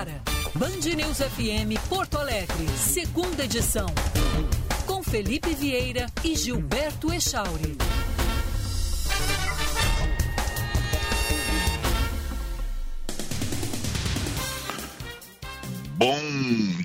Agora, Band News FM Porto Alegre, segunda edição. Com Felipe Vieira e Gilberto Echauri. Bom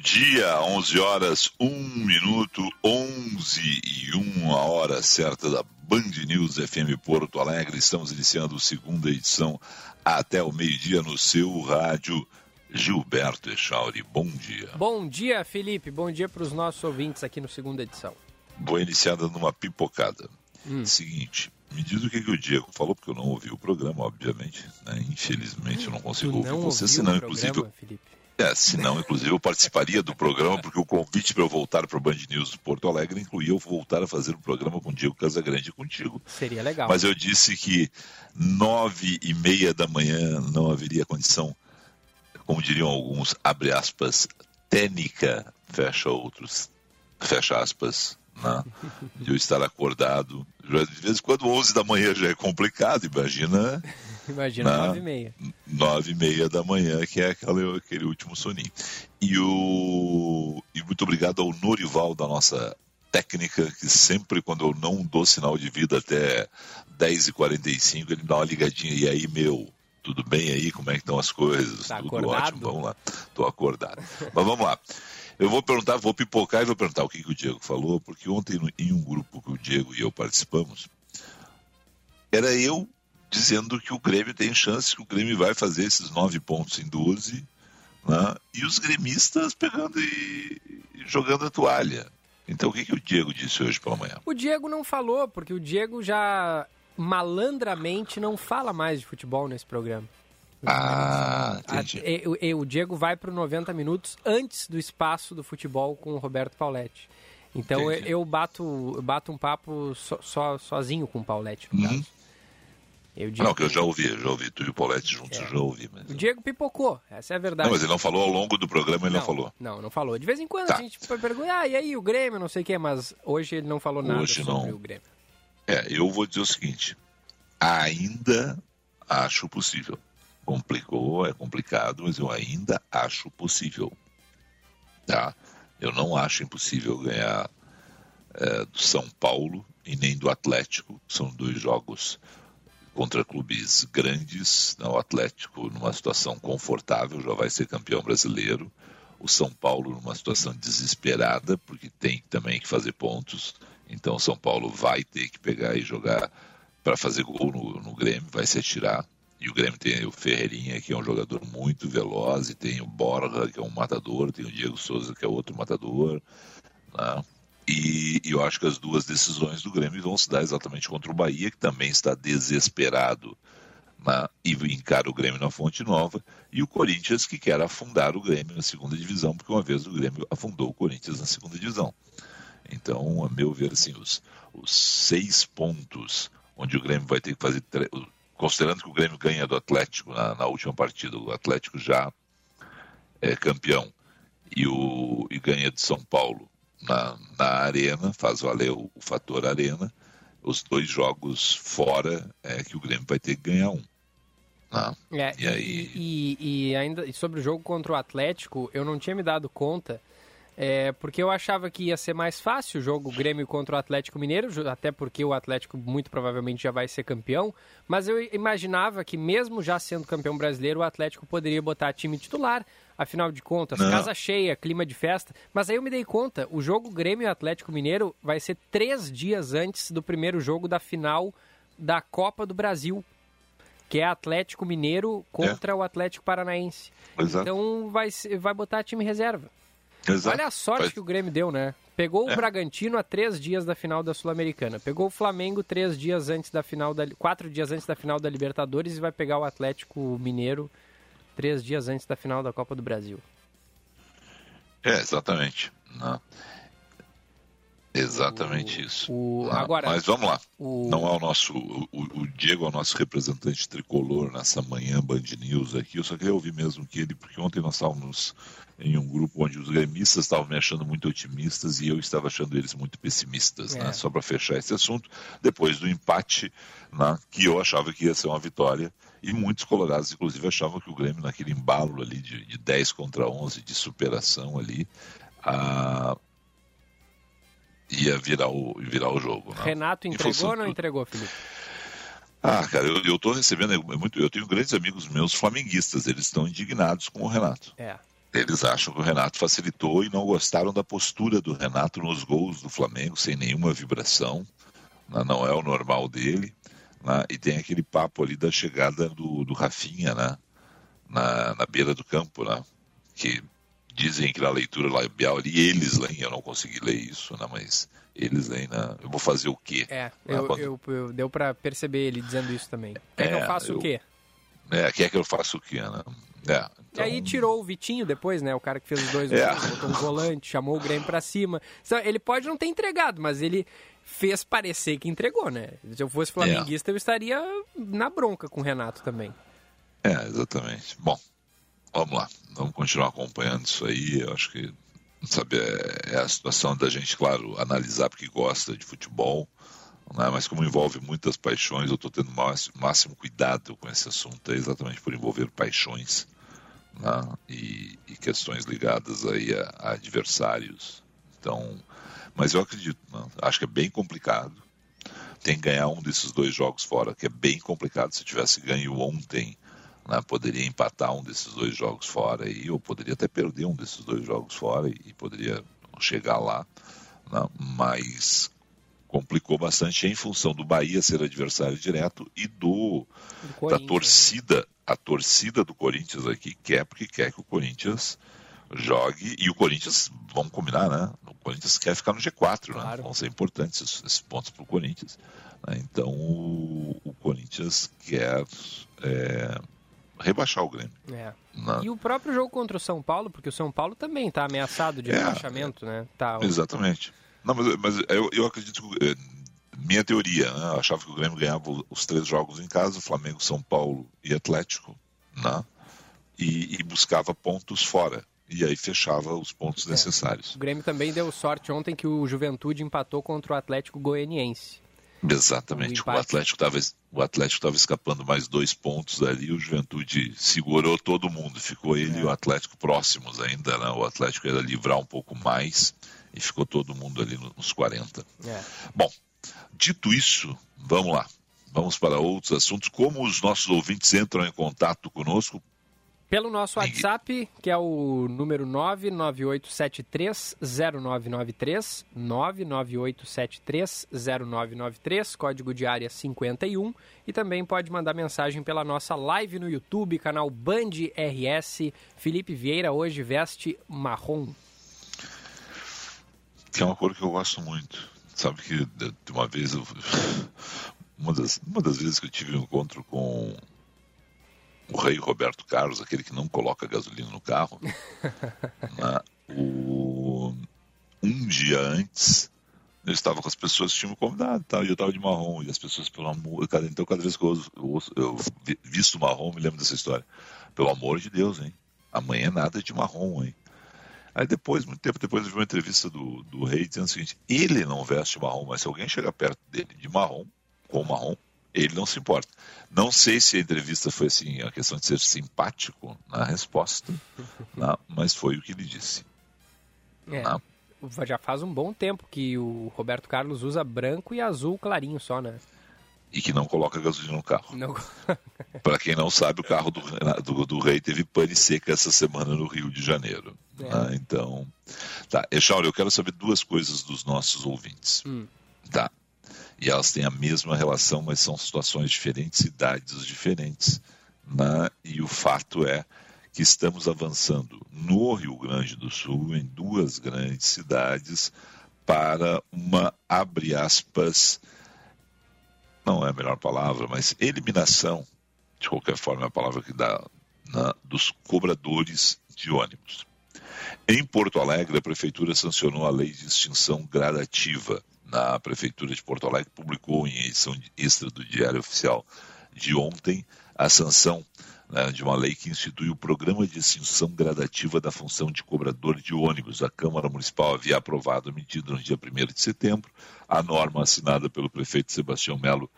dia, 11 horas, 1 minuto, 11 e 1 a hora certa da Band News FM Porto Alegre. Estamos iniciando a segunda edição até o meio-dia no seu rádio. Gilberto Echauri, bom dia. Bom dia, Felipe. Bom dia para os nossos ouvintes aqui no segunda edição. Vou iniciada numa pipocada. Hum. Seguinte, me diz o que, que o Diego falou, porque eu não ouvi o programa, obviamente. Né? Infelizmente, eu não consigo tu ouvir você, senão, inclusive. Programa, Felipe. É, se não, inclusive, eu participaria do programa, porque o convite para eu voltar para o Band News de Porto Alegre incluía eu voltar a fazer o um programa com o Diego Casagrande contigo. Seria legal. Mas eu disse que nove e meia da manhã não haveria condição, como diriam alguns, abre aspas, técnica, fecha outros, fecha aspas, né? de eu estar acordado. De vez em quando, 11 da manhã já é complicado, imagina Imagina nove e meia. Nove e meia da manhã, que é aquele, aquele último soninho. E, o, e muito obrigado ao Norival da nossa técnica, que sempre quando eu não dou sinal de vida até 10h45, ele dá uma ligadinha. E aí, meu, tudo bem aí? Como é que estão as coisas? Tá tudo acordado? ótimo, vamos lá. Tô acordado. Mas vamos lá. Eu vou perguntar, vou pipocar e vou perguntar o que, que o Diego falou, porque ontem em um grupo que o Diego e eu participamos, era eu dizendo que o Grêmio tem chance, que o Grêmio vai fazer esses nove pontos em 12, né? e os gremistas pegando e, e jogando a toalha. Então o que, que o Diego disse hoje pela manhã? O Diego não falou, porque o Diego já malandramente não fala mais de futebol nesse programa. Ah, entendi. A, e, e, o Diego vai para 90 minutos antes do espaço do futebol com o Roberto Pauletti. Então eu, eu, bato, eu bato um papo so, so, sozinho com o Pauletti, no Uhum. caso. Eu, Não, que eu já ouvi, eu já ouvi. Tu e o Paulette juntos, É. eu já ouvi. Mas... O Diego pipocou, essa é a verdade. Não, mas ele não falou ao longo do programa, ele não, falou. Não, não falou. De vez em quando Tá. a gente pergunta, ah, e aí o Grêmio, não sei o quê, mas hoje ele não falou nada Hoje sobre não. o Grêmio. É, eu vou dizer o seguinte: ainda acho possível. Complicou, é complicado, mas eu ainda acho possível. Tá? Eu não acho impossível ganhar é, do São Paulo e nem do Atlético. São dois jogos contra clubes grandes. né? O Atlético numa situação confortável, já vai ser campeão brasileiro. O São Paulo numa situação desesperada, porque tem também que fazer pontos. Então o São Paulo vai ter que pegar e jogar para fazer gol no, no Grêmio, vai se atirar. E o Grêmio tem o Ferreirinha, que é um jogador muito veloz, e tem o Borja, que é um matador, tem o Diego Souza, que é outro matador. né? E, e eu acho que as duas decisões do Grêmio vão se dar exatamente contra o Bahia, que também está desesperado na, e encara o Grêmio na Fonte Nova, e o Corinthians, que quer afundar o Grêmio na segunda divisão, porque uma vez o Grêmio afundou o Corinthians na segunda divisão. Então, a meu ver, assim, os, os seis pontos onde o Grêmio vai ter que fazer. Considerando que o Grêmio ganha do Atlético na, na última partida, o Atlético já é campeão e, o, e ganha de São Paulo na, na Arena, faz valer o, o fator Arena. Os dois jogos fora é que o Grêmio vai ter que ganhar um. né? É, E aí? e, e ainda e sobre o jogo contra o Atlético, eu não tinha me dado conta, é, porque eu achava que ia ser mais fácil o jogo Grêmio contra o Atlético Mineiro, até porque o Atlético muito provavelmente já vai ser campeão, mas eu imaginava que mesmo já sendo campeão brasileiro, o Atlético poderia botar time titular, afinal de contas, Não. casa cheia, clima de festa, mas aí eu me dei conta, o jogo Grêmio e Atlético Mineiro vai ser três dias antes do primeiro jogo da final da Copa do Brasil, que é Atlético Mineiro contra o Atlético Paranaense. Exato. Então vai, vai botar time reserva. Exato. Olha a sorte Vai- que o Grêmio deu, né? Pegou É. o Bragantino a três dias da final da Sul-Americana. Pegou o Flamengo três dias antes da final da. quatro dias antes da final da Libertadores e vai pegar o Atlético Mineiro três dias antes da final da Copa do Brasil. É, exatamente. né? Exatamente o, isso. O, ah, agora, mas vamos lá. O... Não é o nosso. O, Diego é o nosso representante tricolor nessa manhã Band News aqui. Eu só queria ouvir mesmo que ele, porque ontem nós estávamos em um grupo onde os gremistas estavam me achando muito otimistas e eu estava achando eles muito pessimistas, né? é. né? Só para fechar esse assunto, depois do empate, né, que eu achava que ia ser uma vitória, e muitos colorados, inclusive, achavam que o Grêmio, naquele embalo ali de, de 10 contra 11, de superação ali, a, ia virar o, virar o jogo. Né? Renato entregou ou não entregou, Felipe? Ah, cara, eu, eu tô recebendo é muito. Eu tenho grandes amigos meus flamenguistas, eles estão indignados com o Renato. É. Eles acham que o Renato facilitou e não gostaram da postura do Renato nos gols do Flamengo, sem nenhuma vibração. Né? Não é o normal dele. Né? E tem aquele papo ali da chegada do, do Rafinha né? na, na beira do campo, né? que dizem que na leitura labial ali, eles leem, eu não consegui ler isso, né, mas eles leem, né, eu vou fazer o quê? É, eu, quando... eu, eu, deu para perceber ele dizendo isso também. Quer é, que eu faça eu, o quê? É, quer que eu faça o quê, né? É, então... E aí tirou o Vitinho depois, né? O cara que fez os dois é. gols, botou um volante, chamou o Grêmio pra cima. Então, ele pode não ter entregado, mas ele fez parecer que entregou, né? Se eu fosse flamenguista, é. eu estaria na bronca com o Renato também. É, exatamente. Bom, vamos lá, vamos continuar acompanhando isso aí. Eu acho que sabe, é, é a situação da gente, claro, analisar porque gosta de futebol, né? mas como envolve muitas paixões, eu estou tendo o máximo, cuidado com esse assunto, é exatamente por envolver paixões né? e, e, questões ligadas aí a, a, adversários. Então, mas eu acredito, né? acho que é bem complicado. Tem que ganhar um desses dois jogos fora, que é bem complicado. Se tivesse ganho ontem, né, poderia empatar um desses dois jogos fora e ou poderia até perder um desses dois jogos fora e, e poderia chegar lá, né, mas complicou bastante em função do Bahia ser adversário direto e do, do da torcida, a torcida do Corinthians aqui quer porque quer que o Corinthians jogue e o Corinthians, vamos combinar, né? O Corinthians quer ficar no G4, né? claro. né? Vão ser importantes esses, esses pontos para o Corinthians. Né? Então o, o, Corinthians quer é, rebaixar o Grêmio. É. E o próprio jogo contra o São Paulo, porque o São Paulo também está ameaçado de é, rebaixamento, né? Tá, Exatamente. Não, mas, mas eu, eu acredito que eh, minha teoria, né? Eu achava que o Grêmio ganhava os três jogos em casa, Flamengo, São Paulo e Atlético, né? E, e buscava pontos fora. E aí fechava os pontos é. necessários. O Grêmio também deu sorte ontem que o Juventude empatou contra o Atlético Goianiense. Exatamente. O, o Atlético estava o Atlético estava escapando mais dois pontos ali, o Juventude segurou todo mundo, ficou ele é. e o Atlético próximos ainda, né? O Atlético ia livrar um pouco mais e ficou todo mundo ali nos 40. É. Bom, dito isso, vamos lá. Vamos para outros assuntos. Como os nossos ouvintes entram em contato conosco? Pelo nosso WhatsApp, que é o número 998730993, 998730993, código de área 51, e também pode mandar mensagem pela nossa live no YouTube, canal Band RS. Felipe Vieira hoje veste marrom. Que é uma cor que eu gosto muito. Sabe que de uma vez eu, uma das, uma das vezes que eu tive um encontro com o rei Roberto Carlos, aquele que não coloca gasolina no carro, né, o, um dia antes eu estava com as pessoas que tinham me convidado tá, e eu estava de marrom, e as pessoas, pelo amor, cada, então cada vez que eu, eu, eu visto marrom, me lembro dessa história. Pelo amor de Deus, hein? Amanhã é nada de marrom, hein? Aí depois, muito tempo depois, eu vi uma entrevista do, do rei dizendo o seguinte: ele não veste marrom, mas se alguém chegar perto dele de marrom, com marrom, ele não se importa. Não sei se a entrevista foi assim, a questão de ser simpático na resposta, né, mas foi o que ele disse. É, né? Já faz um bom tempo que o Roberto Carlos usa branco e azul clarinho só, né? E que não coloca gasolina no carro. Para quem não sabe, o carro do, do, do, rei teve pane seca essa semana no Rio de Janeiro. É. Né? Então, tá. Echauri, eu quero saber duas coisas dos nossos ouvintes. Hum. Tá e elas têm a mesma relação, mas são situações diferentes, cidades diferentes. Né? E o fato é que estamos avançando no Rio Grande do Sul, em duas grandes cidades, para uma, abre aspas, não é a melhor palavra, mas eliminação, de qualquer forma é a palavra que dá, né, dos cobradores de ônibus. Em Porto Alegre, a Prefeitura sancionou a lei de extinção gradativa. Na Prefeitura de Porto Alegre publicou em edição extra do Diário Oficial de ontem a sanção né, de uma lei que institui o Programa de Extinção Gradativa da Função de Cobrador de Ônibus. A Câmara Municipal havia aprovado a medida no dia 1 de setembro. A norma assinada pelo prefeito Sebastião Melo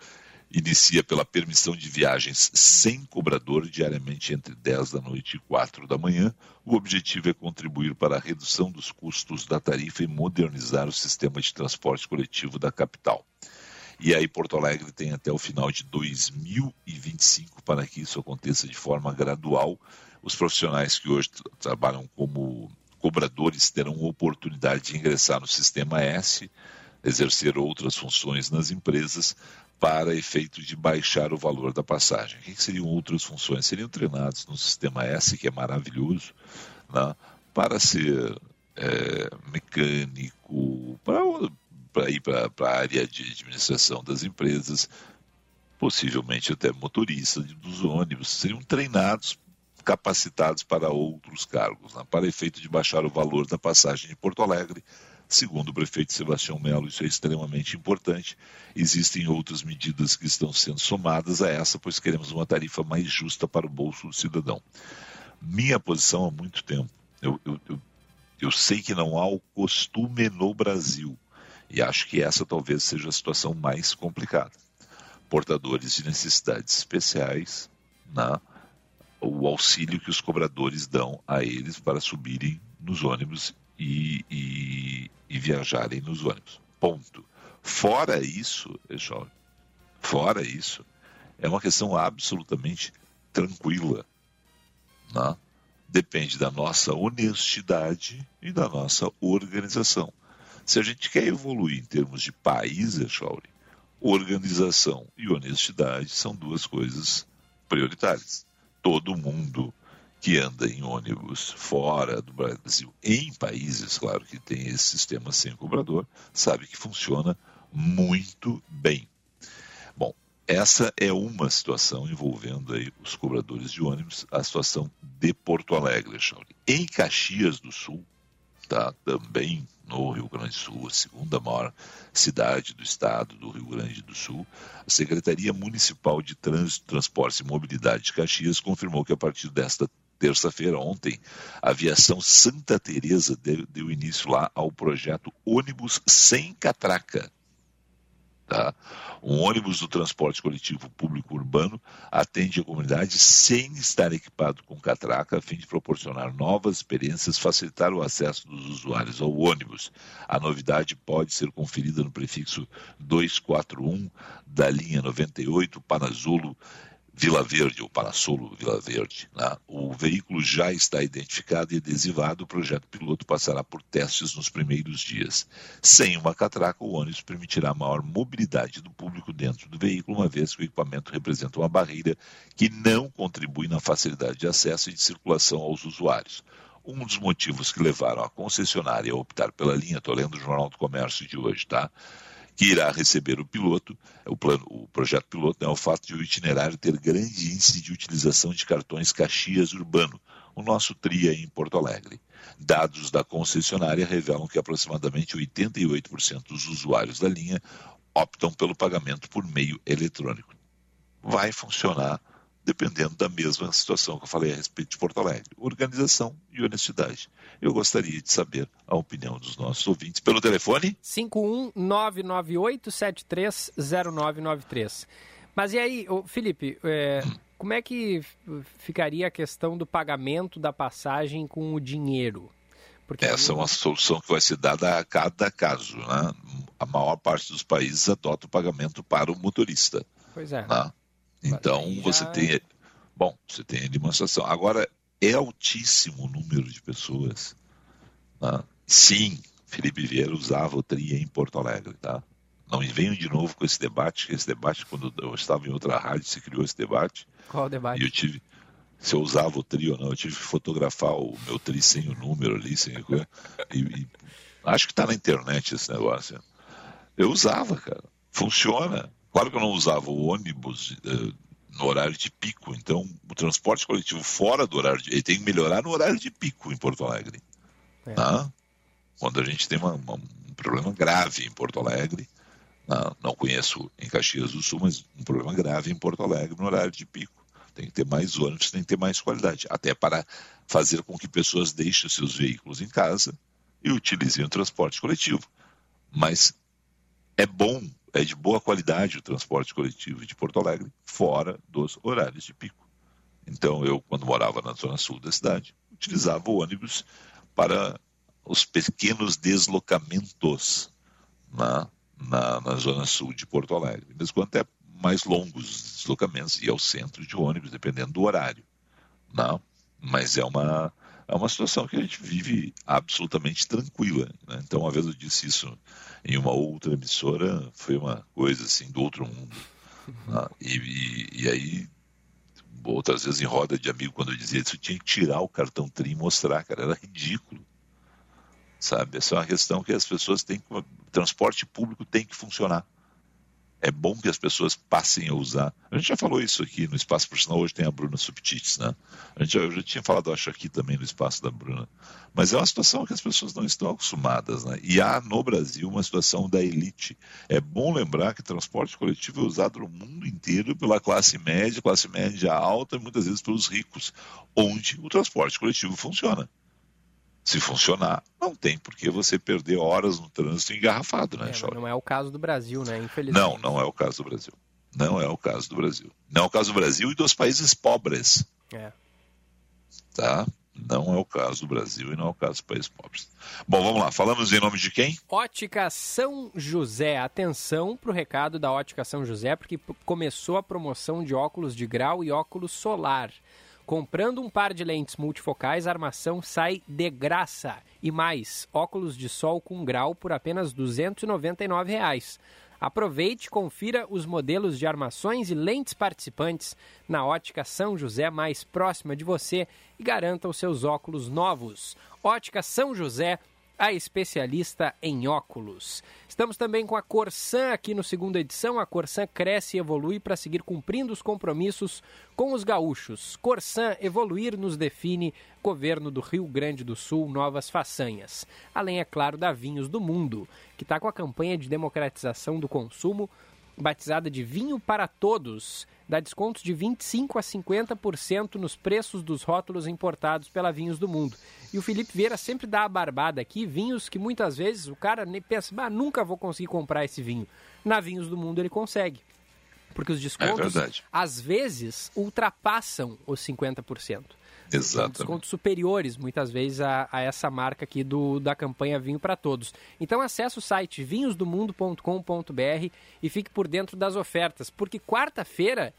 inicia pela permissão de viagens sem cobrador diariamente entre 10 da noite e 4 da manhã. O objetivo é contribuir para a redução dos custos da tarifa e modernizar o sistema de transporte coletivo da capital. E aí Porto Alegre tem até o final de 2025 para que isso aconteça de forma gradual. Os profissionais que hoje trabalham como cobradores terão oportunidade de ingressar no sistema S, exercer outras funções nas empresas para efeito de baixar o valor da passagem. O que seriam outras funções? Seriam treinados no sistema S, que é maravilhoso, né, para ser é, mecânico, para para ir para a área de administração das empresas, possivelmente até motorista dos ônibus, seriam treinados, capacitados para outros cargos, né? para efeito de baixar o valor da passagem de Porto Alegre. Segundo o prefeito Sebastião Melo, isso é extremamente importante. Existem outras medidas que estão sendo somadas a essa, pois queremos uma tarifa mais justa para o bolso do cidadão. Minha posição há muito tempo, eu, eu, eu, eu sei que não há o costume no Brasil e acho que essa talvez seja a situação mais complicada. Portadores de necessidades especiais, né? o auxílio que os cobradores dão a eles para subirem nos ônibus e, e, e viajarem nos ônibus. Ponto. Fora isso, jovem, fora isso, é uma questão absolutamente tranquila. Né? Depende da nossa honestidade e da nossa organização. Se a gente quer evoluir em termos de país, Echauri, organização e honestidade são duas coisas prioritárias. Todo mundo que anda em ônibus fora do Brasil, em países, claro, que tem esse sistema sem cobrador, sabe que funciona muito bem. Bom, essa é uma situação envolvendo aí os cobradores de ônibus, a situação de Porto Alegre, Chauri. Em Caxias do Sul, tá, também no Rio Grande do Sul, a segunda maior cidade do estado do Rio Grande do Sul, a Secretaria Municipal de Trânsito, Transportes e Mobilidade de Caxias confirmou que a partir desta terça-feira, ontem, a aviação Santa Teresa deu início lá ao projeto Ônibus Sem Catraca. Tá? Um ônibus do transporte coletivo público urbano atende a comunidade sem estar equipado com catraca, a fim de proporcionar novas experiências, facilitar o acesso dos usuários ao ônibus. A novidade pode ser conferida no prefixo 241 da linha 98 Panazolo Vila Verde, ou Parassolo Vila Verde. Né? O veículo já está identificado e adesivado. O projeto piloto passará por testes nos primeiros dias. Sem uma catraca, o ônibus permitirá maior mobilidade do público dentro do veículo, uma vez que o equipamento representa uma barreira que não contribui na facilidade de acesso e de circulação aos usuários. Um dos motivos que levaram a concessionária a optar pela linha, estou lendo o Jornal do Comércio de hoje, tá? Que irá receber o piloto, o, plano, o projeto piloto é o fato de o itinerário ter grande índice de utilização de cartões Caxias Urbano, o nosso TRIA em Porto Alegre. Dados da concessionária revelam que aproximadamente 88% dos usuários da linha optam pelo pagamento por meio eletrônico. Vai funcionar dependendo da mesma situação que eu falei a respeito de Porto Alegre. Organização e honestidade. Eu gostaria de saber a opinião dos nossos ouvintes pelo telefone 51998730993. Mas e aí, Felipe, é, hum. como é que ficaria a questão do pagamento da passagem com o dinheiro? Porque Essa é uma solução que vai ser dada a cada caso. Né? A maior parte dos países adota o pagamento para o motorista. Pois é. Né? Então já... você tem. Bom, você tem a demonstração. Agora, é altíssimo o número de pessoas. Né? Sim, Felipe Vieira usava o TRIA em Porto Alegre, tá? Não venham de novo com esse debate, esse debate, quando eu estava em outra rádio, se criou esse debate. Qual debate? E eu tive, se eu usava o TRI ou não, eu tive que fotografar o meu TRI sem o número ali, sem coisa. E, e acho que está na internet esse negócio. Eu usava, cara. Funciona. Claro que eu não usava o ônibus uh, no horário de pico, então o transporte coletivo fora do horário de. Ele tem que melhorar no horário de pico em Porto Alegre. É. Né? Quando a gente tem uma, uma, um problema grave em Porto Alegre, não, não conheço em Caxias do Sul, mas um problema grave em Porto Alegre no horário de pico. Tem que ter mais ônibus, tem que ter mais qualidade, até para fazer com que pessoas deixem seus veículos em casa e utilizem o transporte coletivo. Mas é bom, é de boa qualidade o transporte coletivo de Porto Alegre, fora dos horários de pico. Então, eu, quando morava na zona sul da cidade, utilizava o ônibus para os pequenos deslocamentos na, na, na zona sul de Porto Alegre. Mesmo quando é mais longos deslocamentos e ao centro de ônibus, dependendo do horário. Não, mas é uma, é uma situação que a gente vive absolutamente tranquila. Né? Então, uma vez eu disse isso em uma outra emissora, foi uma coisa assim do outro mundo. Né? E, e, e, aí, outras vezes em roda de amigo, quando eu dizia isso, eu tinha que tirar o cartão TRI e mostrar, cara, era ridículo sabe? Essa é uma questão que as pessoas têm que. O transporte público tem que funcionar. É bom que as pessoas passem a usar. A gente já falou isso aqui no espaço, por sinal, hoje tem a Bruna Subtites, né? A gente já, eu já tinha falado, acho, aqui também no espaço da Bruna. Mas é uma situação que as pessoas não estão acostumadas, né? E há no Brasil uma situação da elite. É bom lembrar que transporte coletivo é usado no mundo inteiro pela classe média, classe média alta e muitas vezes pelos ricos, onde o transporte coletivo funciona se funcionar, não tem por que você perder horas no trânsito engarrafado, né, é, Não é o caso do Brasil, né? Infelizmente. Não, não é o caso do Brasil. Não é o caso do Brasil. Não é o caso do Brasil e dos países pobres. É. Tá? Não é o caso do Brasil e não é o caso dos países pobres. Bom, vamos lá. Falamos em nome de quem? Ótica São José. Atenção para o recado da Ótica São José, porque começou a promoção de óculos de grau e óculos solar. Comprando um par de lentes multifocais, a armação sai de graça. E mais, óculos de sol com grau por apenas 299 reais. Aproveite e confira os modelos de armações e lentes participantes na ótica São José mais próxima de você e garanta os seus óculos novos. Ótica São José a especialista em óculos. Estamos também com a Corsan aqui no segunda edição. A Corsan cresce e evolui para seguir cumprindo os compromissos com os gaúchos. Corsan evoluir nos define governo do Rio Grande do Sul novas façanhas. Além, é claro, da Vinhos do Mundo, que está com a campanha de democratização do consumo batizada de Vinho para Todos, dá descontos de 25% a 50% nos preços dos rótulos importados pela Vinhos do Mundo. E o Felipe Vieira sempre dá a barbada aqui, vinhos que muitas vezes o cara pensa, ah, nunca vou conseguir comprar esse vinho. Na Vinhos do Mundo ele consegue. Porque os descontos, é às vezes, ultrapassam os 50%. Exatamente. Descontos superiores, muitas vezes, a, a, essa marca aqui do, da campanha Vinho para Todos. Então acesse o site vinhosdomundo.com.br e fique por dentro das ofertas, porque quarta-feira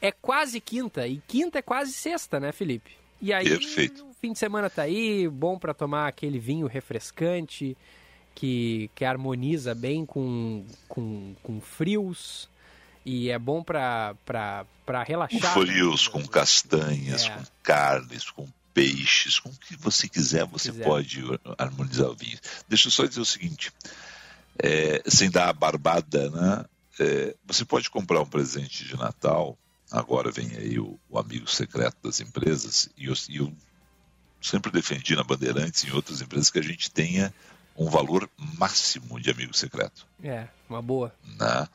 é quase quinta e quinta é quase sexta, né, Felipe? E aí Perfeito. o fim de semana tá aí, bom para tomar aquele vinho refrescante que, que harmoniza bem com, com, com frios e é bom para relaxar. Com frios, né? com castanhas, é. com carnes, com peixes, com o que você quiser, você quiser. pode harmonizar o vinho. Deixa eu só dizer o seguinte, é, sem dar a barbada, né? É, você pode comprar um presente de Natal, agora vem aí o, o amigo secreto das empresas, e eu, eu sempre defendi na Bandeirantes e em outras empresas que a gente tenha um valor máximo de amigo secreto. É, uma boa. Né?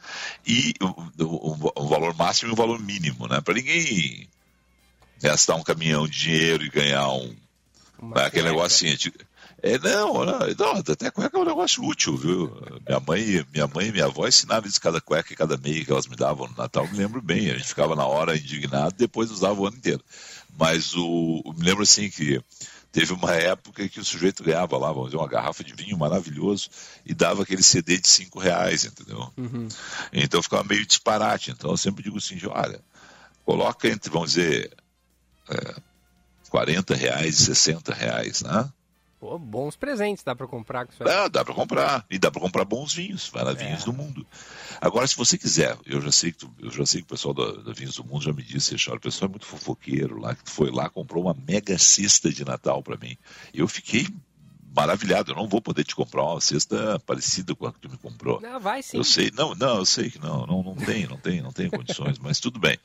E um, valor máximo e um valor mínimo, né? Para ninguém gastar um caminhão de dinheiro e ganhar um. Né? Aquele negocinho. De, é, não, não, não, até cueca é um negócio útil, viu? Minha mãe, minha mãe e minha avó ensinavam isso cada cueca e cada meia que elas me davam no Natal, me lembro bem. A gente ficava na hora indignado, depois usava o ano inteiro. Mas o, me lembro assim que Teve uma época que o sujeito ganhava lá, vamos dizer, uma garrafa de vinho maravilhoso e dava aquele CD de cinco reais, entendeu? Uhum. Então ficava meio disparate. Então eu sempre digo assim, olha, coloca entre, vamos dizer, é, 40 reais e 60 reais, né? Pô, bons presentes dá para comprar com isso aí. É, dá para comprar. E dá para comprar bons vinhos. Vai na é. Vinhos do Mundo. Agora, se você quiser, eu já sei que, tu, eu já sei que o pessoal da, da Vinhos do Mundo já me disse, o pessoal é muito fofoqueiro lá, que foi lá, comprou uma mega cesta de Natal para mim. Eu fiquei maravilhado. Eu não vou poder te comprar uma cesta parecida com a que tu me comprou. Não, vai sim. Eu sei, não, não, eu sei que não, não, não tem, não tem, não tem condições, mas tudo bem.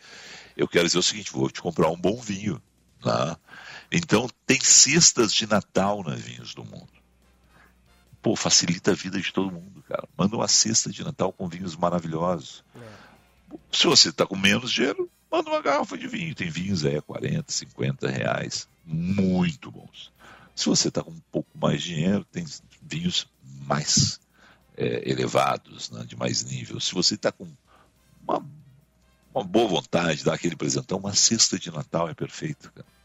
Eu quero dizer o seguinte, vou te comprar um bom vinho, né? Então, tem cestas de Natal na Vinhos do Mundo. Pô, facilita a vida de todo mundo, cara. Manda uma cesta de Natal com vinhos maravilhosos. É. Se você está com menos dinheiro, manda uma garrafa de vinho. Tem vinhos aí a 40, 50 reais. Muito bons. Se você está com um pouco mais de dinheiro, tem vinhos mais é, elevados, né, de mais nível. Se você está com uma, uma, boa vontade, dar aquele presentão, uma cesta de Natal é perfeito, cara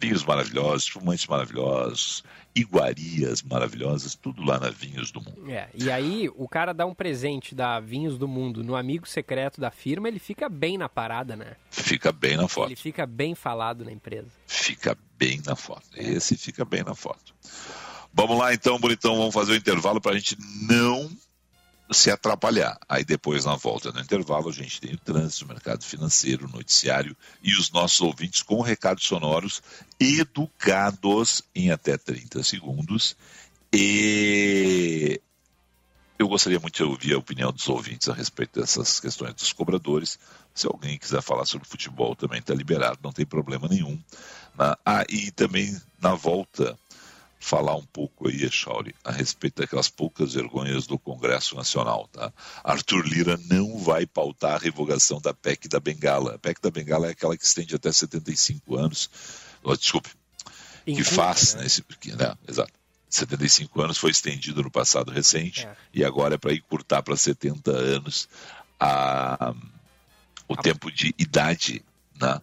vinhos maravilhosos, fumantes maravilhosos, iguarias maravilhosas, tudo lá na Vinhos do Mundo. É, e aí o cara dá um presente da Vinhos do Mundo no amigo secreto da firma, ele fica bem na parada, né? Fica bem na foto. Ele fica bem falado na empresa. Fica bem na foto. Esse fica bem na foto. Vamos lá então, bonitão, vamos fazer o intervalo para a gente não se atrapalhar. Aí depois, na volta do intervalo, a gente tem o trânsito, o mercado financeiro, o noticiário e os nossos ouvintes com recados sonoros educados em até 30 segundos. E eu gostaria muito de ouvir a opinião dos ouvintes a respeito dessas questões dos cobradores. Se alguém quiser falar sobre futebol, também está liberado, não tem problema nenhum. Ah, e também na volta falar um pouco aí, Echauri, a respeito daquelas poucas vergonhas do Congresso Nacional. Tá? Arthur Lira não vai pautar a revogação da PEC da Bengala. A PEC da Bengala é aquela que estende até 75 anos. Oh, desculpe, que faz, né? Esse, né? Exato. 75 anos foi estendido no passado recente é. e agora é para encurtar para 70 anos a, o a... tempo de idade né?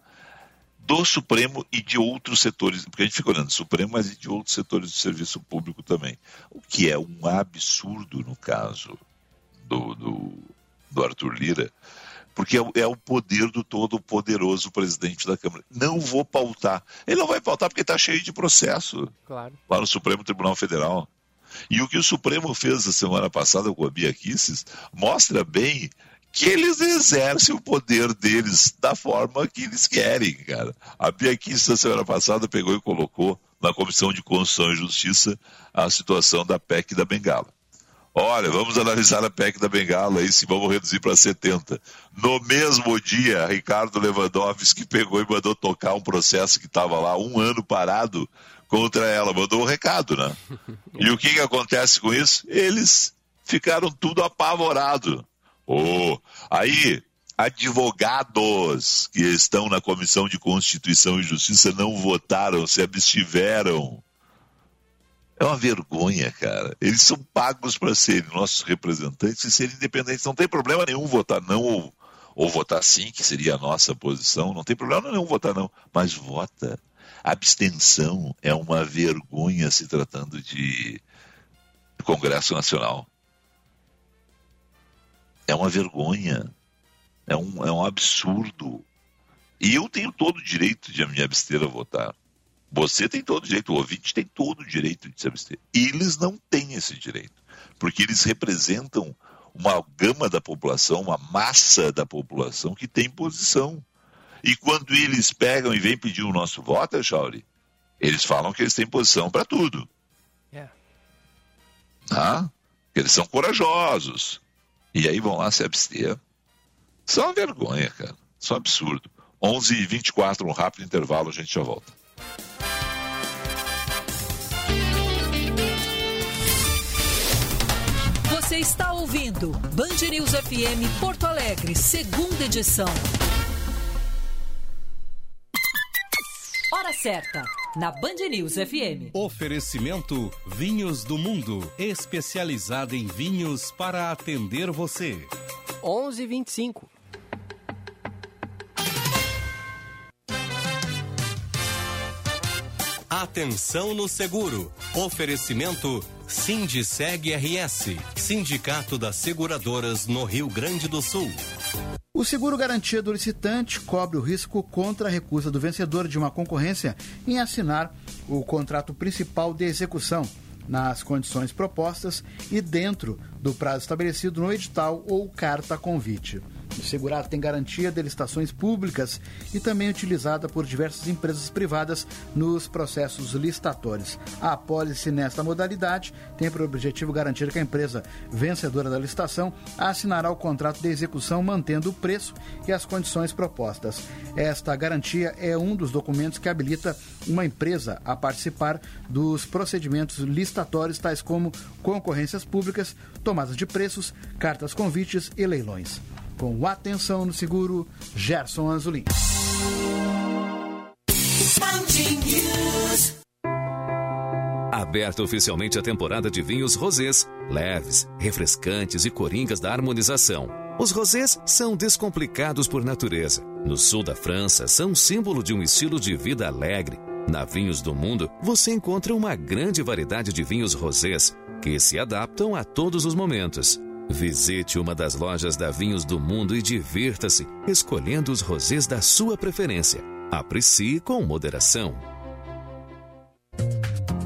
Do Supremo e de outros setores, porque a gente fica olhando Supremo, mas e de outros setores do serviço público também. O que é um absurdo no caso do, do, do Arthur Lira, porque é, é, o poder do todo-poderoso presidente da Câmara. Não vou pautar. Ele não vai pautar porque está cheio de processo claro. lá no Supremo Tribunal Federal. E o que o Supremo fez a semana passada com a Bia Kisses mostra bem que eles exercem o poder deles da forma que eles querem, cara. A Bia Kiss, na semana passada, pegou e colocou na Comissão de Constituição e Justiça a situação da PEC da Bengala. Olha, vamos analisar a PEC da Bengala e se vamos reduzir para 70. No mesmo dia, Ricardo Lewandowski pegou e mandou tocar um processo que estava lá um ano parado contra ela. Mandou um recado, né? E o que, que acontece com isso? Eles ficaram tudo apavorado. Oh, aí, advogados que estão na Comissão de Constituição e Justiça não votaram, se abstiveram. É uma vergonha, cara. Eles são pagos para serem nossos representantes e serem independentes. Não tem problema nenhum votar não ou, ou votar sim, que seria a nossa posição. Não tem problema nenhum votar não, mas vota. abstenção é uma vergonha se tratando de Congresso Nacional é uma vergonha, é um, é um absurdo. E eu tenho todo o direito de me abster a votar. Você tem todo o direito, o ouvinte tem todo o direito de se abster. Eles não têm esse direito, porque eles representam uma gama da população, uma massa da população que tem posição. E quando eles pegam e vêm pedir o nosso voto, Chauri, eles falam que eles têm posição para tudo. Yeah. Ah, eles são corajosos. E aí vão lá se abster. Isso é uma vergonha, cara. Isso é um absurdo. 11 e 24 um rápido intervalo, a gente já volta. Você está ouvindo Band News FM Porto Alegre, segunda edição. Hora certa, na Band News FM. Oferecimento Vinhos do Mundo, especializada em vinhos para atender você. 11:25. Atenção no seguro. Oferecimento Sindiceg RS, Sindicato das Seguradoras no Rio Grande do Sul. O seguro garantia do licitante cobre o risco contra a recusa do vencedor de uma concorrência em assinar o contrato principal de execução nas condições propostas e dentro do prazo estabelecido no edital ou carta convite. O segurado tem garantia de licitações públicas e também utilizada por diversas empresas privadas nos processos licitatórios. A apólice nesta modalidade tem por objetivo garantir que a empresa vencedora da licitação assinará o contrato de execução mantendo o preço e as condições propostas. Esta garantia é um dos documentos que habilita uma empresa a participar dos procedimentos licitatórios, tais como concorrências públicas, tomadas de preços, cartas convites e leilões. Com atenção no seguro, Gerson Anzolin. Aberta oficialmente a temporada de vinhos rosés, leves, refrescantes e coringas da harmonização. Os rosés são descomplicados por natureza. No sul da França, são símbolo de um estilo de vida alegre. Na Vinhos do Mundo, você encontra uma grande variedade de vinhos rosés que se adaptam a todos os momentos. Visite uma das lojas da Vinhos do Mundo e divirta-se escolhendo os rosés da sua preferência. Aprecie com moderação.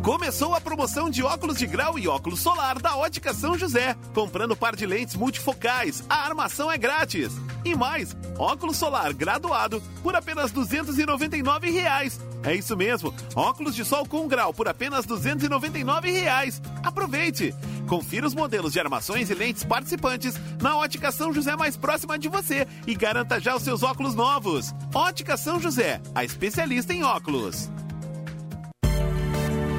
Começou a promoção de óculos de grau e óculos solar da Ótica São José. Comprando par de lentes multifocais, a armação é grátis. E mais, óculos solar graduado por apenas 299 reais. É isso mesmo, óculos de sol com grau por apenas 299 reais. Aproveite! Confira os modelos de armações e lentes participantes na Ótica São José mais próxima de você e garanta já os seus óculos novos. Ótica São José, a especialista em óculos.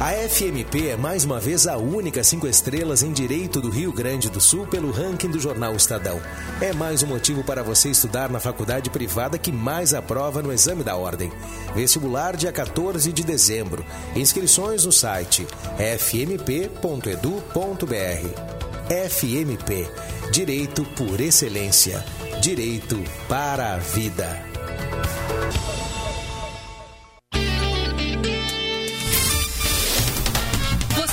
A FMP é mais uma vez a única cinco estrelas em Direito do Rio Grande do Sul pelo ranking do jornal Estadão. É mais um motivo para você estudar na faculdade privada que mais aprova no exame da ordem. Vestibular dia 14 de dezembro. Inscrições no site fmp.edu.br. FMP Direito por Excelência. Direito para a Vida.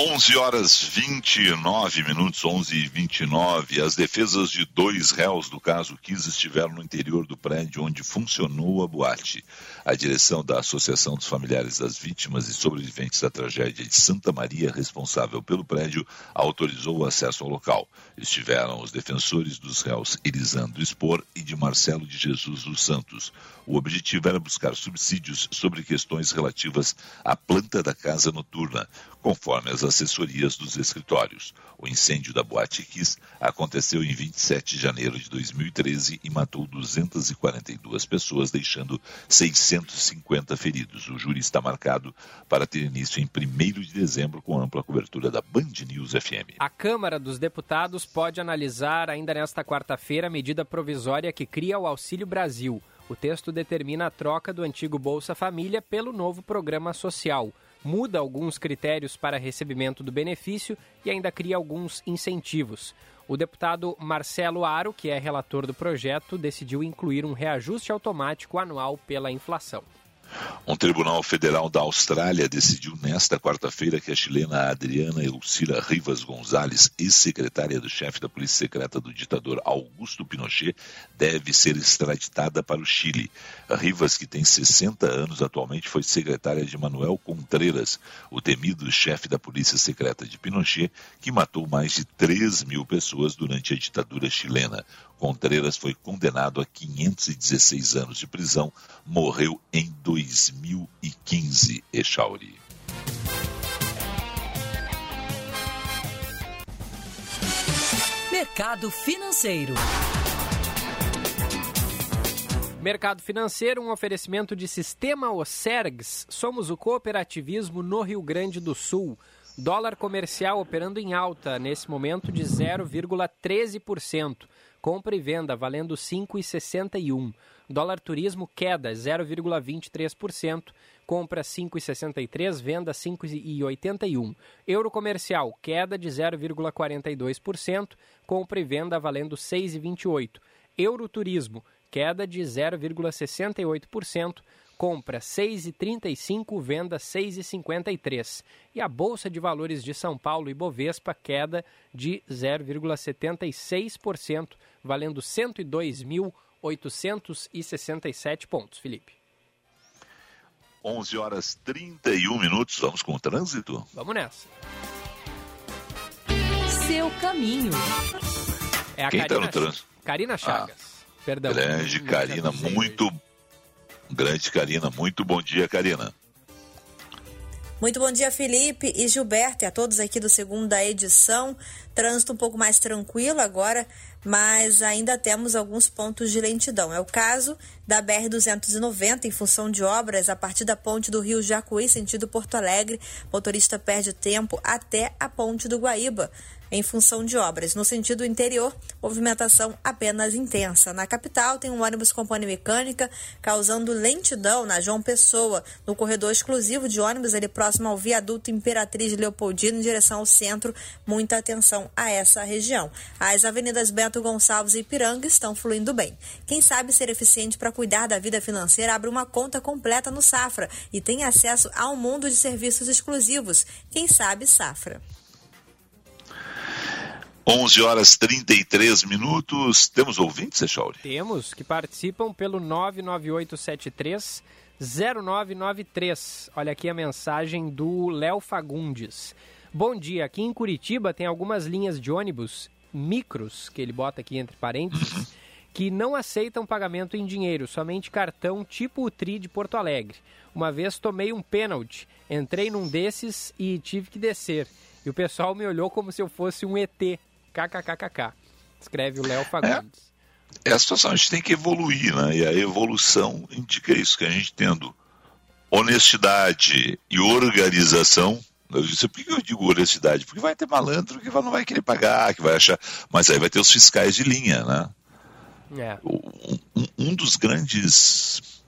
11 horas 29 minutos, 11 e 29. As defesas de dois réus do caso Kiss estiveram no interior do prédio onde funcionou a boate. A direção da Associação dos Familiares das Vítimas e Sobreviventes da Tragédia de Santa Maria, responsável pelo prédio, autorizou o acesso ao local. Estiveram os defensores dos réus Elisandro Expor e de Marcelo de Jesus dos Santos. O objetivo era buscar subsídios sobre questões relativas à planta da casa noturna, conforme as assessorias dos escritórios. O incêndio da Boate Kiss aconteceu em 27 de janeiro de 2013 e matou 242 pessoas, deixando 650 feridos. O júri está marcado para ter início em 1 de dezembro, com ampla cobertura da Band News FM. A Câmara dos Deputados pode analisar ainda nesta quarta-feira a medida provisória que cria o Auxílio Brasil. O texto determina a troca do antigo Bolsa Família pelo novo programa social muda alguns critérios para recebimento do benefício e ainda cria alguns incentivos. O deputado Marcelo Aro, que é relator do projeto, decidiu incluir um reajuste automático anual pela inflação. Um tribunal federal da Austrália decidiu nesta quarta-feira que a chilena Adriana Elcira Rivas Gonzalez, ex-secretária do chefe da polícia secreta do ditador Augusto Pinochet, deve ser extraditada para o Chile. Rivas, que tem 60 anos atualmente, foi secretária de Manuel Contreras, o temido chefe da polícia secreta de Pinochet, que matou mais de 3 mil pessoas durante a ditadura chilena. Contreras foi condenado a 516 anos de prisão, morreu em 2015, Echauri. Mercado Financeiro. Mercado Financeiro, um oferecimento de Sistema Osergs. Somos o cooperativismo no Rio Grande do Sul. Dólar comercial operando em alta nesse momento de 0,13%. Compra e venda valendo 5,61. Dólar turismo queda 0,23%. Compra 5,63, venda 5,81. Euro comercial queda de 0,42%. Compra e venda valendo 6,28. Euro turismo queda de 0,68%, compra 6,35, venda 6,53. E a Bolsa de Valores de São Paulo e Bovespa queda de 0,76%, valendo 102.867 pontos. Felipe. 11 horas 31 minutos, vamos com o trânsito? Vamos nessa. Seu caminho. É a Quem está no trânsito? Karina Chagas. Perdão. Grande Hum, Karina, avisei muito. hoje. Grande Karina, muito bom dia, Karina. Muito bom dia, Felipe e Gilberto, e a todos aqui do segunda edição. Trânsito um pouco mais tranquilo agora, mas ainda temos alguns pontos de lentidão. É o caso da BR-290, em função de obras, a partir da ponte do Rio Jacuí, sentido Porto Alegre. Motorista perde tempo até a ponte do Guaíba em função de obras. No sentido interior, movimentação apenas intensa. Na capital, tem um ônibus com pane mecânica causando lentidão na João Pessoa, no corredor exclusivo de ônibus ali próximo ao viaduto Imperatriz Leopoldino em direção ao centro. Muita atenção a essa região. As avenidas Bento Gonçalves e Ipiranga estão fluindo bem. Quem sabe ser eficiente para cuidar da vida financeira abre uma conta completa no Safra e tem acesso a um mundo de serviços exclusivos. Quem sabe Safra. 11 horas 33 minutos. Temos ouvintes, Echauri? Temos que participam pelo 99873 0993. Olha aqui a mensagem do Léo Fagundes. Bom dia, aqui em Curitiba tem algumas linhas de ônibus micros, que ele bota aqui entre parênteses, que não aceitam pagamento em dinheiro, somente cartão tipo o Tri de Porto Alegre. Uma vez tomei um pênalti, entrei num desses e tive que descer. E o pessoal me olhou como se eu fosse um ET. KKKKK. Escreve o Léo Fagundes. É a situação, a gente tem que evoluir, né? E a evolução indica isso, que a gente tendo honestidade e organização. Eu disse, por que eu digo honestidade? Porque vai ter malandro que não vai querer pagar, que vai achar. Mas aí vai ter os fiscais de linha, né? É. Um, um- dos grandes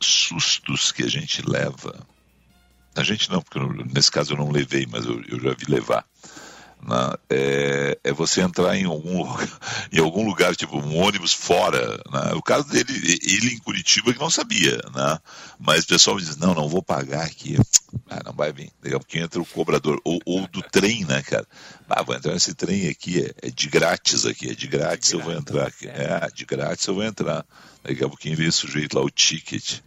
sustos que a gente leva. A gente não, porque nesse caso eu não levei, mas eu, eu já vi levar. Né? É, é você entrar em algum, lugar- em algum lugar, tipo um ônibus fora. né? O caso dele, ele em Curitiba que não sabia, né? mas o pessoal diz: não, não vou pagar aqui. Ah, não vai vir. Daqui a pouquinho entra o cobrador. Ou, ou do trem, né, cara? Ah, vou entrar nesse trem aqui, é, é de grátis aqui, é de grátis, eu vou entrar aqui. É, de grátis eu vou entrar. Daqui a pouquinho vem o sujeito lá, o ticket.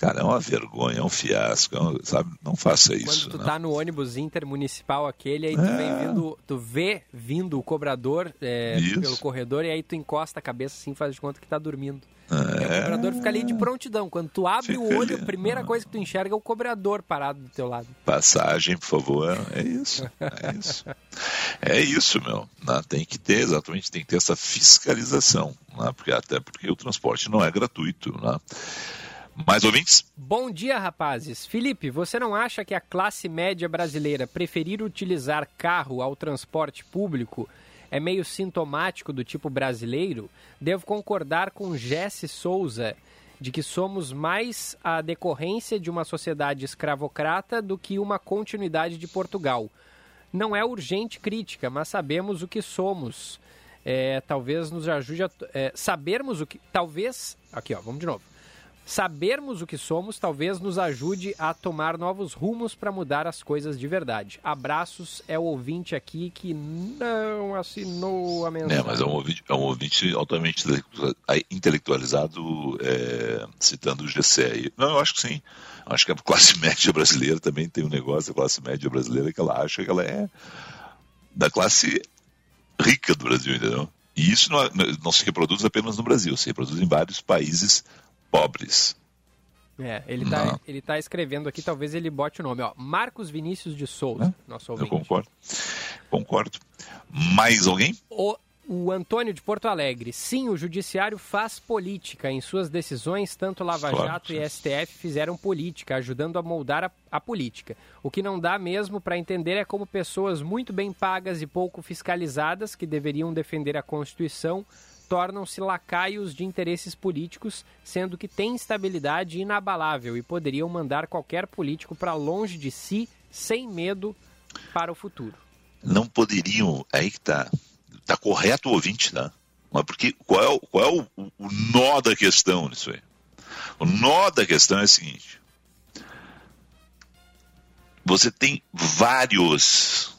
Cara, é uma vergonha, é um fiasco, é um- sabe? Não faça isso. Quando tu né? tá no ônibus intermunicipal aquele, aí tu É. vem vindo, tu vê vindo o cobrador é, pelo corredor e aí tu encosta a cabeça assim, faz de conta que tá dormindo. E o É, cobrador fica ali de prontidão. Quando tu abre o Fica olho, ali. a primeira coisa que tu enxerga é o cobrador parado do teu lado. passagem, por favor. É isso, é isso. É isso, meu. né? Tem que ter, exatamente, tem que ter essa fiscalização, né? porque, até porque o transporte não é gratuito. Né? Mais ouvintes? Bom dia, rapazes. Felipe, você não acha que a classe média brasileira preferir utilizar carro ao transporte público é meio sintomático do tipo brasileiro? Devo concordar com Jesse Souza de que somos mais a decorrência de uma sociedade escravocrata do que uma continuidade de Portugal. Não é urgente crítica, mas sabemos o que somos. É, talvez nos ajude a é, sabermos o que. Talvez. Aqui, ó, vamos de novo. Sabermos o que somos talvez nos ajude a tomar novos rumos para mudar as coisas de verdade. Abraços, é o ouvinte aqui que não assinou a mensagem. É, mas é um ouvinte, é um ouvinte altamente intelectua- intelectualizado, é, citando o GCE. Não, eu acho que sim. Acho que a classe média brasileira também tem um negócio, a classe média brasileira, que ela acha que ela é da classe rica do Brasil, entendeu? E isso não, não se reproduz apenas no Brasil, se reproduz em vários países pobres. É, ele está ele tá escrevendo aqui, talvez ele bote o nome, ó. Marcos Vinícius de Souza, é, nosso ouvinte. Eu concordo. Concordo. Mais alguém? O o Antônio de Porto Alegre. Sim, o Judiciário faz política. Em suas decisões, tanto Lava claro, Jato e STF fizeram política, ajudando a moldar a, a política. O que não dá mesmo para entender é como pessoas muito bem pagas e pouco fiscalizadas, que deveriam defender a Constituição, tornam-se lacaios de interesses políticos, sendo que têm estabilidade inabalável e poderiam mandar qualquer político para longe de si, sem medo, para o futuro. Não poderiam, aí que está Está correto o ouvinte, tá? Mas porque qual é, o, qual é o, o nó da questão nisso aí? O nó da questão é o seguinte: você tem vários.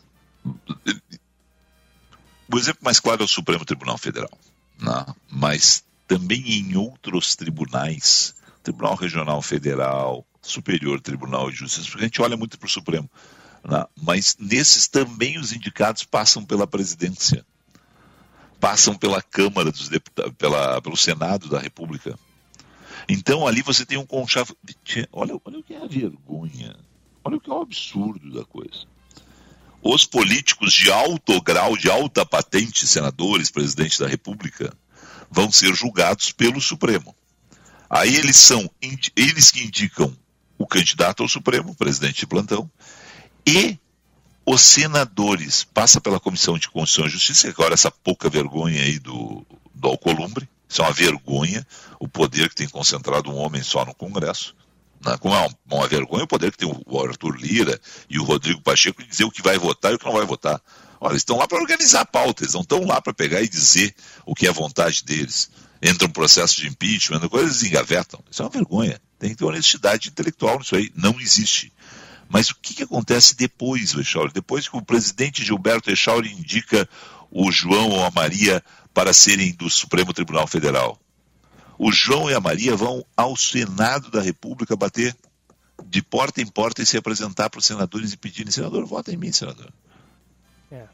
O exemplo mais claro é o Supremo Tribunal Federal, né? mas também em outros tribunais, Tribunal Regional Federal, Superior Tribunal de Justiça, porque a gente olha muito para o Supremo, né? mas nesses também os indicados passam pela presidência passam pela Câmara dos Deputados, pela, pelo Senado da República. Então ali você tem um conchavo. Olha, olha o que é a vergonha. Olha o que é o absurdo da coisa. Os políticos de alto grau, de alta patente, senadores, presidente da República, vão ser julgados pelo Supremo. Aí eles são eles que indicam o candidato ao Supremo, presidente de plantão, e os senadores passa pela Comissão de Constituição e Justiça, agora essa pouca vergonha aí do, do Alcolumbre, isso é uma vergonha, o poder que tem concentrado um homem só no Congresso. Como é uma, uma vergonha o poder que tem o Arthur Lira e o Rodrigo Pacheco de dizer o que vai votar e o que não vai votar. Olha, eles estão lá para organizar a pauta, eles não estão lá para pegar e dizer o que é vontade deles. Entra um processo de impeachment, coisas eles engavetam. Isso é uma vergonha. Tem que ter honestidade intelectual nisso aí. Não existe. Mas o que, que acontece depois, Echauri? Depois que o presidente Gilberto Echauri indica o João ou a Maria para serem do Supremo Tribunal Federal. O João e a Maria vão ao Senado da República bater de porta em porta e se apresentar para os senadores e pedirem, senador, vota em mim, senador. É.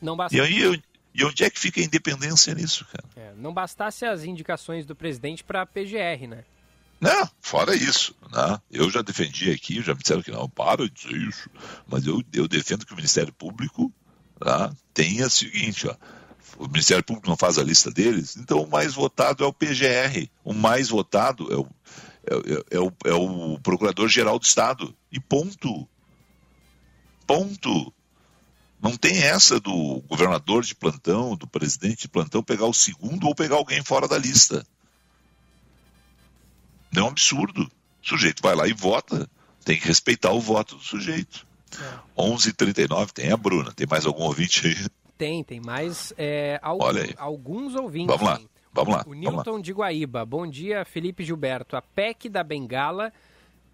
Não basta... E aí, e onde é que fica a independência nisso, cara? É, não bastasse as indicações do presidente para a PGR, né? Não, fora isso. Né? Eu já defendi aqui, já me disseram que não, para de dizer isso. Mas eu, eu defendo que o Ministério Público né, tenha o seguinte, ó, o Ministério Público não faz a lista deles, então o mais votado é o PGR. O mais votado é o, é, é, é o, é o Procurador-Geral do Estado. E ponto. Ponto. Não tem essa do governador de plantão, do presidente de plantão pegar o segundo ou pegar alguém fora da lista. É um absurdo. O sujeito vai lá e vota. Tem que respeitar o voto do sujeito. É. 11h39, tem a Bruna. Tem mais algum ouvinte aí? Tem, tem mais é, algum, alguns ouvintes. Vamos lá, vamos lá. O Newton de Guaíba. Bom dia, Felipe Gilberto. A PEC da Bengala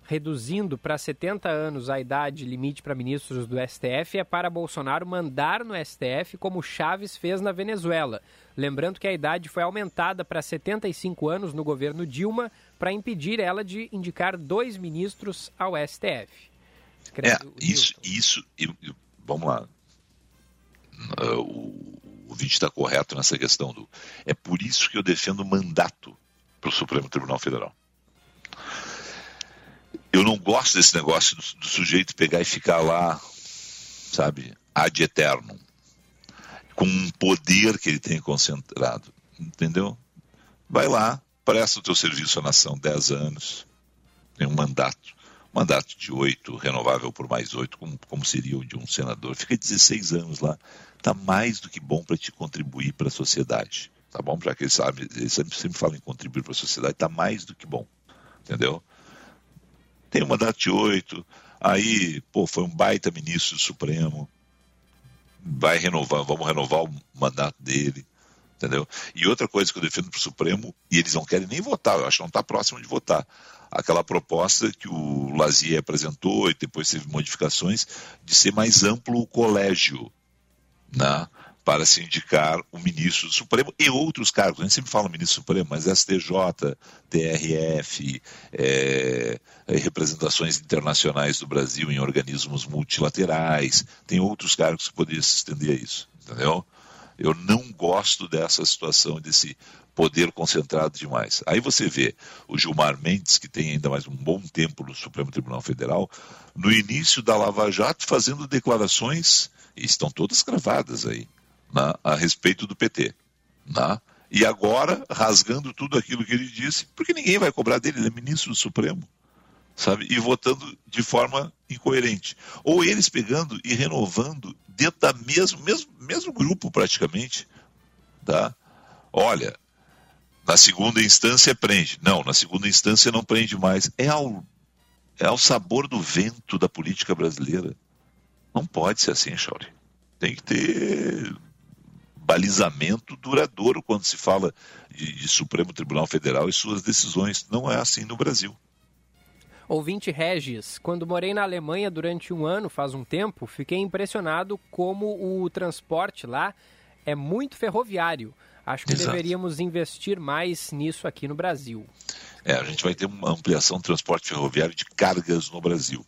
reduzindo para 70 anos a idade limite para ministros do STF é para Bolsonaro mandar no STF como Chaves fez na Venezuela. Lembrando que a idade foi aumentada para 75 anos no governo Dilma para impedir ela de indicar dois ministros ao STF. Escreve é, isso, isso eu, eu, vamos lá. Uh, o, o vídeo está correto nessa questão do. É por isso que eu defendo mandato para o Supremo Tribunal Federal eu não gosto desse negócio do, do, sujeito pegar e ficar lá, sabe, ad eterno, com um poder que ele tem concentrado, entendeu? Vai lá, presta o teu serviço à nação 10 anos, tem um mandato, mandato de oito, renovável por mais oito, como, como seria o de um senador, fica 16 anos lá, tá mais do que bom para te contribuir para a sociedade, tá bom? Já que ele sabe, ele sempre, sempre em contribuir para a sociedade, tá mais do que bom, entendeu? tem uma data de oito, aí, pô, foi um baita ministro do Supremo, vai renovar, vamos renovar o mandato dele, entendeu? E outra coisa que eu defendo para o Supremo, e eles não querem nem votar, eu acho que não está próximo de votar, aquela proposta que o Lazier apresentou e depois teve modificações de ser mais amplo o colégio, né? para se indicar o ministro do Supremo e outros cargos. A gente sempre fala ministro do Supremo, mas STJ, TRF, é, é, representações internacionais do Brasil em organismos multilaterais, tem outros cargos que poderiam se estender a isso, entendeu? Eu não gosto dessa situação, desse poder concentrado demais. Aí você vê o Gilmar Mendes, que tem ainda mais um bom tempo no Supremo Tribunal Federal, no início da Lava Jato fazendo declarações, e estão todas gravadas aí, né, a respeito do PT. Né? E agora rasgando tudo aquilo que ele disse, porque ninguém vai cobrar dele, ele é ministro do Supremo. Sabe? E votando de forma incoerente. Ou eles pegando e renovando dentro da mesmo, mesmo, mesmo grupo praticamente. Tá? Olha, na segunda instância prende. Não, na segunda instância não prende mais. É ao, é ao sabor do vento da política brasileira. Não pode ser assim, Chauri. Tem que ter balizamento duradouro quando se fala de, de, Supremo Tribunal Federal e suas decisões. Não é assim no Brasil. Ouvinte Regis, quando morei na Alemanha durante um ano, faz um tempo, fiquei impressionado como o transporte lá é muito ferroviário. Acho que Exato. deveríamos investir mais nisso aqui no Brasil. É, a gente vai ter uma ampliação do transporte ferroviário de cargas no Brasil.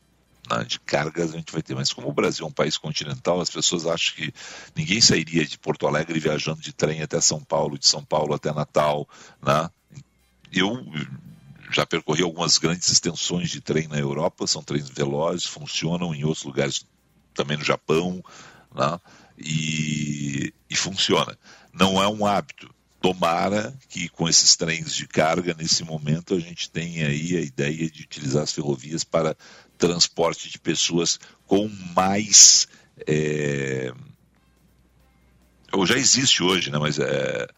Né? De cargas a gente vai ter, mas como o Brasil é um país continental, as pessoas acham que ninguém sairia de Porto Alegre viajando de trem até São Paulo, de São Paulo até Natal. Né? Eu já percorri algumas grandes extensões de trem na Europa, são trens velozes, funcionam em outros lugares, também no Japão, né? e, e funciona não é um hábito. Tomara que com esses trens de carga, nesse momento, a gente tenha aí a ideia de utilizar as ferrovias para transporte de pessoas com mais. É... Ou já existe hoje, né? mas é...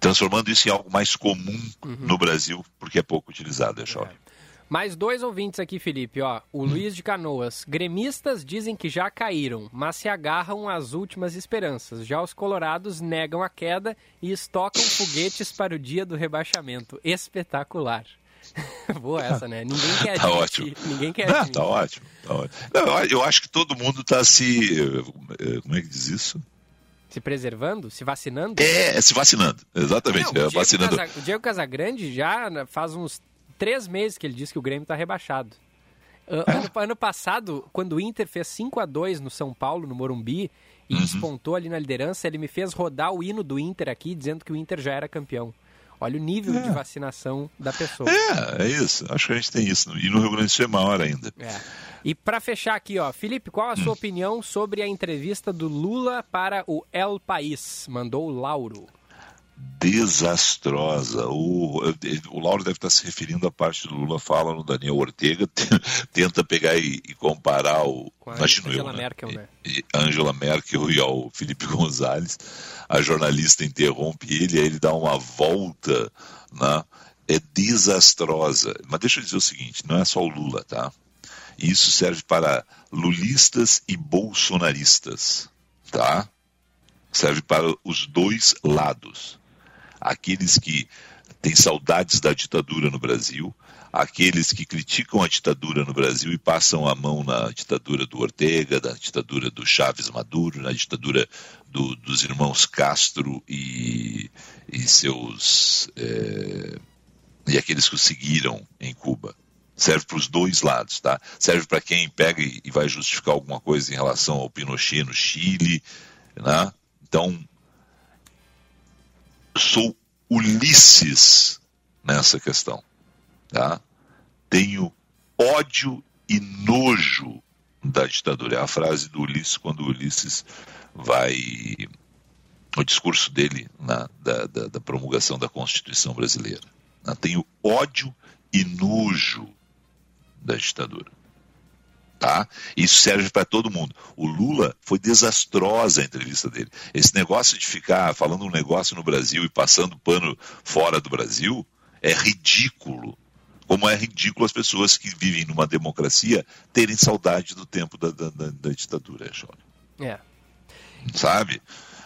transformando isso em algo mais comum uhum. no Brasil, porque é pouco utilizado, é, é. Mais dois ouvintes aqui, Felipe. Ó, o Luiz de Canoas. Gremistas dizem que já caíram, mas se agarram às últimas esperanças. Já os colorados negam a queda e estocam foguetes para o dia do rebaixamento. Espetacular. Boa essa, né? Ninguém quer tá ótimo. Ninguém quer Não, tá ótimo, tá ótimo. Não, eu acho que todo mundo está se... Eh, como é que diz isso? Se preservando? Se vacinando? É, se vacinando, exatamente. Não, o, Diego vacinando. Casa, o Diego Casagrande já faz uns três meses que ele disse que o Grêmio está rebaixado. Ano, ano, passado, quando o Inter fez 5 a 2 no São Paulo, no Morumbi, e uhum. despontou ali na liderança, ele me fez rodar o hino do Inter aqui, dizendo que o Inter já era campeão. Olha o nível é. de vacinação da pessoa. É, é isso. Acho que a gente tem isso. E no Rio Grande do Sul é maior ainda. É. E para fechar aqui, ó, Felipe, qual a sua hum. opinião sobre a entrevista do Lula para o El País? Mandou o Lauro desastrosa. O, o Lauro deve estar se referindo à parte do Lula fala no Daniel Ortega, tenta pegar e, e comparar o. Com a Angela eu, né? Merkel, né? E, Angela Merkel e ao Felipe Gonzalez. A jornalista interrompe ele, aí ele dá uma volta, né? É desastrosa. Mas deixa eu dizer o seguinte: não é só o Lula, tá? Isso serve para lulistas e bolsonaristas, tá? Serve para os dois lados aqueles que têm saudades da ditadura no Brasil, aqueles que criticam a ditadura no Brasil e passam a mão na ditadura do Ortega, na ditadura do Chaves Maduro, na ditadura do, dos irmãos Castro e, e seus. É, e aqueles que o seguiram em Cuba. Serve para os dois lados, tá? Serve para quem pega e, vai justificar alguma coisa em relação ao Pinochet no Chile, né? Então, sou Ulisses nessa questão. Tá? Tenho ódio e nojo da ditadura. É a frase do Ulisses quando o Ulisses vai. O discurso dele na, da, da, da promulgação da Constituição brasileira. Tenho ódio e nojo da ditadura tá? Isso serve para todo mundo. O Lula foi desastrosa a entrevista dele. Esse negócio de ficar falando um negócio no Brasil e passando pano fora do Brasil é ridículo. Como é ridículo as pessoas que vivem numa democracia terem saudade do tempo da, da, da, da ditadura, é. É. Sabe?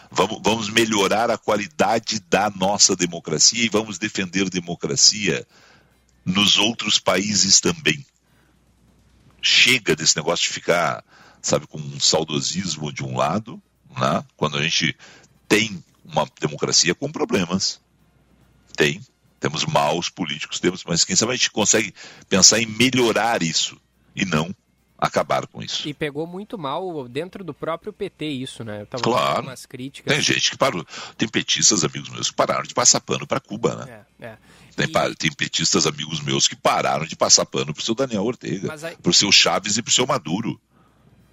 Vamos, vamos melhorar a qualidade da nossa democracia e vamos defender democracia nos outros países também chega desse negócio de ficar, sabe, com um saudosismo de um lado, né? quando a gente tem uma democracia com problemas. Tem. Temos maus políticos, temos, mas quem sabe a gente consegue pensar em melhorar isso e não acabar com isso. E pegou muito mal dentro do próprio PT isso, né? Eu tava claro. umas críticas. Tem gente que parou. Tem petistas, amigos meus, que pararam de passar pano para Cuba, né? É, é. Tem, e... tem, petistas, amigos meus, que pararam de passar pano pro seu Daniel Ortega, aí... pro seu Chaves e pro seu Maduro.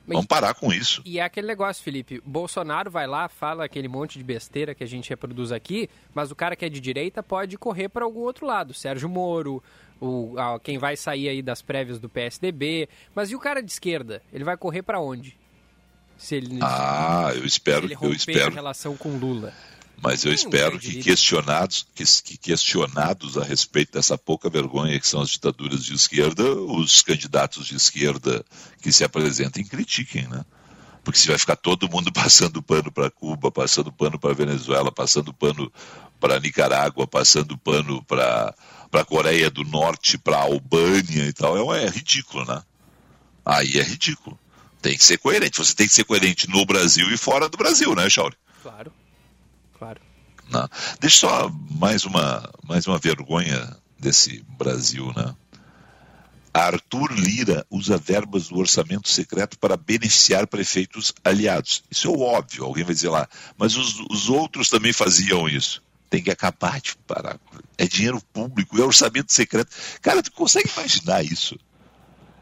Vamos parar com isso. E é aquele negócio, Felipe. Bolsonaro vai lá, fala aquele monte de besteira que a gente reproduz aqui, mas o cara que é de direita pode correr para algum outro lado. Sérgio Moro, o, a, quem vai sair aí das prévias do PSDB. Mas e o cara de esquerda? Ele vai correr para onde? Se ele, ah, se, eu espero, se ele eu espero. a relação com Lula. Mas eu espero que questionados, que, que, questionados a respeito dessa pouca vergonha que são as ditaduras de esquerda, os candidatos de esquerda que se apresentem critiquem, né? Porque se vai ficar todo mundo passando pano para Cuba, passando pano para Venezuela, passando pano para Nicarágua, passando pano para a Coreia do Norte, para a Albânia e tal, é, é ridículo, né? Aí é ridículo. Tem que ser coerente. Você tem que ser coerente no Brasil e fora do Brasil, né, Chauri? Claro, claro. Não. Deixa só mais uma, mais uma vergonha desse Brasil, né? Arthur Lira usa verbas do orçamento secreto para beneficiar prefeitos aliados. Isso é óbvio, alguém vai dizer lá. Mas os, os outros também faziam isso tem que acabar de parar. É dinheiro público, é orçamento secreto. Cara, tu consegue imaginar isso?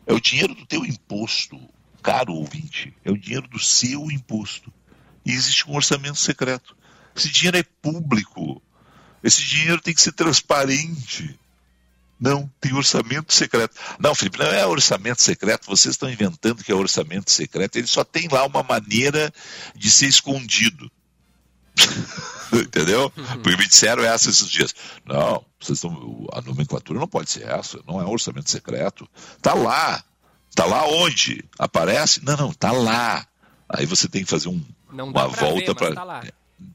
É o dinheiro do teu imposto, caro ouvinte. É o dinheiro do seu imposto. E existe um orçamento secreto. Esse dinheiro é público. Esse dinheiro tem que ser transparente. Não, tem orçamento secreto. Não, Felipe, não é orçamento secreto. Vocês estão inventando que é orçamento secreto. Ele só tem lá uma maneira de ser escondido. Entendeu? Porque me disseram essa esses dias. Não, vocês estão, a nomenclatura não pode ser essa, não é orçamento secreto. Tá lá. Tá lá onde? Aparece? Não, não, tá lá. Aí você tem que fazer um, uma volta para. Tá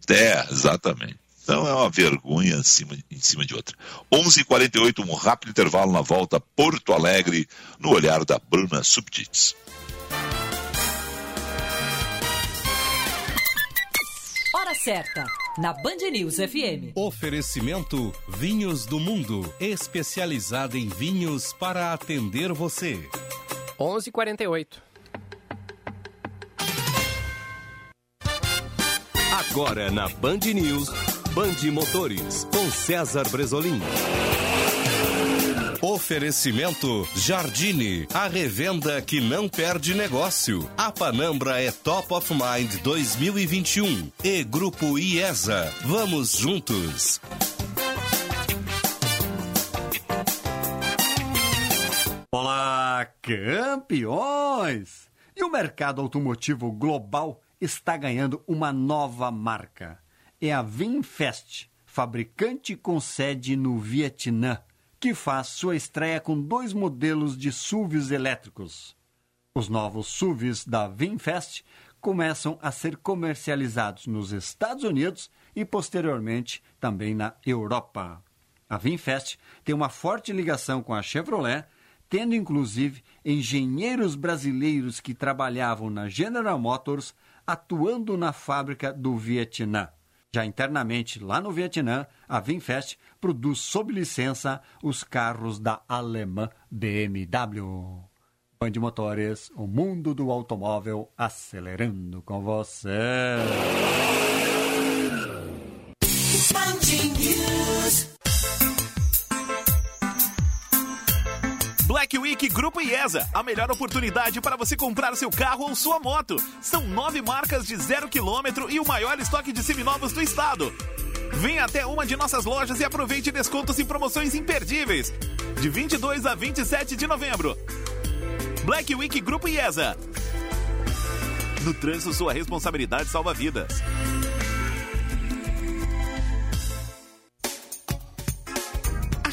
é, exatamente. Então é uma vergonha em cima, em cima de outra. 11:48 h 48 um rápido intervalo na volta Porto Alegre, no olhar da Bruna Subtits. Hora certa, na Band News FM. Oferecimento Vinhos do Mundo, especializada em vinhos para atender você. 11:48. Agora na Band News, Band Motores, com César Bresolim. Oferecimento Jardine, a revenda que não perde negócio. A Panambra é Top of Mind 2021 e Grupo IESA. Vamos juntos. Olá, campeões! E o mercado automotivo global está ganhando uma nova marca. É a Vinfest, fabricante com sede no Vietnã que faz sua estreia com dois modelos de SUVs elétricos. Os novos SUVs da Vinfest começam a ser comercializados nos Estados Unidos e posteriormente também na Europa. A Vinfest tem uma forte ligação com a Chevrolet, tendo inclusive engenheiros brasileiros que trabalhavam na General Motors atuando na fábrica do Vietnã. Já internamente, lá no Vietnã, a Vinfest produz sob licença os carros da alemã BMW. Band Motores, o mundo do automóvel acelerando com você. Grupo IESA, a melhor oportunidade para você comprar seu carro ou sua moto. São nove marcas de zero quilômetro e o maior estoque de seminovos do estado. Venha até uma de nossas lojas e aproveite descontos e promoções imperdíveis. De 22 a 27 de novembro. Black Week Grupo IESA. No trânsito, sua responsabilidade salva vidas.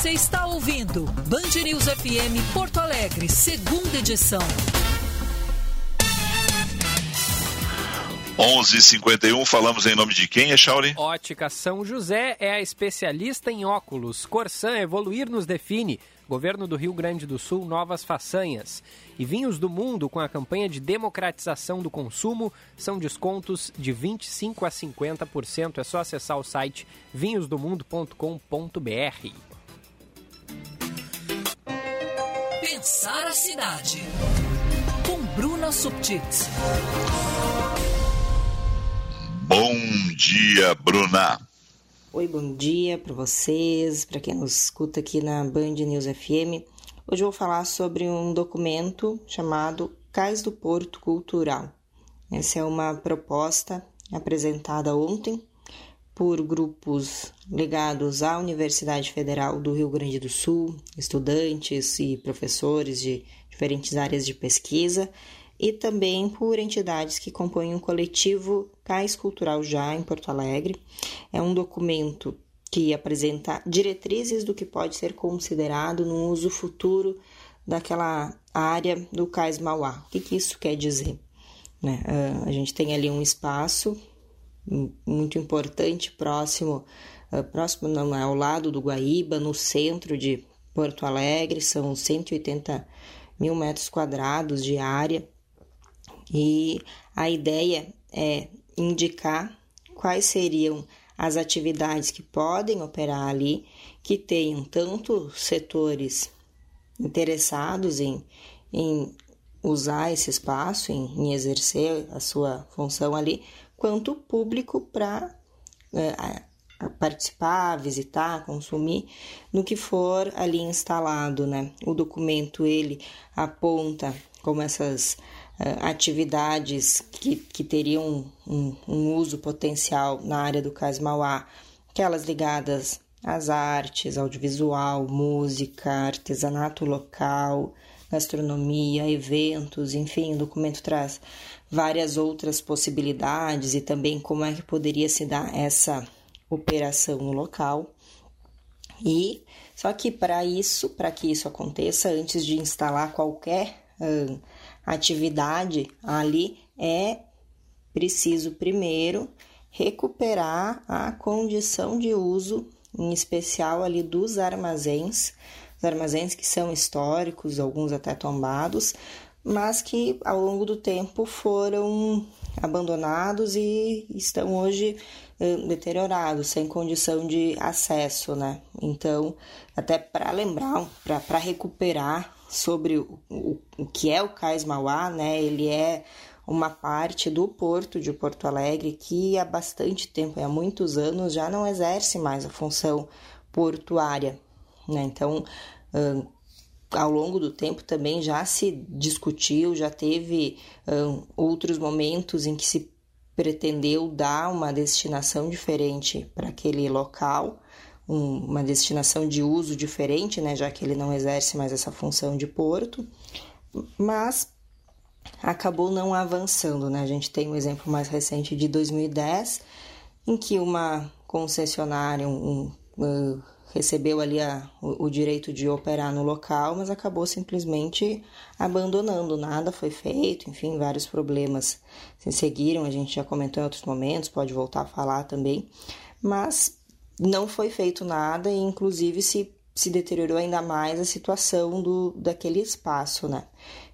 Você está ouvindo Band News FM Porto Alegre, segunda edição. 11:51 falamos em nome de quem, é Shauli? Ótica São José é a especialista em óculos. Corsan Evoluir nos define. Governo do Rio Grande do Sul, novas façanhas. E Vinhos do Mundo, com a campanha de democratização do consumo, são descontos de 25% a 50%. É só acessar o site vinhosdomundo.com.br. Pensar a cidade. Com Bruna Subtits. Bom dia, Bruna. Oi, bom dia para vocês, para quem nos escuta aqui na Band News FM. Hoje eu vou falar sobre um documento chamado Cais do Porto Cultural. Essa é uma proposta apresentada ontem por grupos ligados à Universidade Federal do Rio Grande do Sul, estudantes e professores de diferentes áreas de pesquisa e também por entidades que compõem o coletivo Cais Cultural Já em Porto Alegre. É um documento que apresenta diretrizes do que pode ser considerado no uso futuro daquela área do Cais Mauá. O que, que isso quer dizer? Né? A gente tem ali um espaço muito importante próximo, uh, próximo não, é ao lado do Guaíba, no centro de Porto Alegre, são 180 mil metros quadrados de área. E a ideia é indicar quais seriam as atividades que podem operar ali, que tenham tanto setores interessados em, em usar esse espaço, em, em exercer a sua função ali, quanto público para é, participar, visitar, consumir, no que for ali instalado, né? O documento ele aponta como essas uh, atividades que, que teriam um, um, uso potencial na área do Cais Mauá, aquelas ligadas às artes, audiovisual, música, artesanato local, gastronomia, eventos, enfim, o documento traz várias outras possibilidades e também como é que poderia se dar essa operação no local. E só que para isso, para que isso aconteça, antes de instalar qualquer atividade ali, é preciso primeiro recuperar a condição de uso, em especial ali dos armazéns, os armazéns que são históricos, alguns até tombados, mas que ao longo do tempo foram abandonados e estão hoje eh, deteriorados, sem condição de acesso, né? Então, até para lembrar, para recuperar sobre o, o, que é o Cais Mauá, né? Ele é uma parte do porto de Porto Alegre que há bastante tempo, há muitos anos, já não exerce mais a função portuária, né? Então, ao longo do tempo também já se discutiu, já teve um, outros momentos em que se pretendeu dar uma destinação diferente para aquele local, um, uma destinação de uso diferente, né, já que ele não exerce mais essa função de porto, mas acabou não avançando. Né? A gente tem um exemplo mais recente de 2010, em que uma concessionária, um, um, recebeu ali a, o, o, direito de operar no local, mas acabou simplesmente abandonando, nada foi feito, enfim, vários problemas se seguiram, a gente já comentou em outros momentos, pode voltar a falar também, mas não foi feito nada e inclusive se, se deteriorou ainda mais a situação do, daquele espaço, né?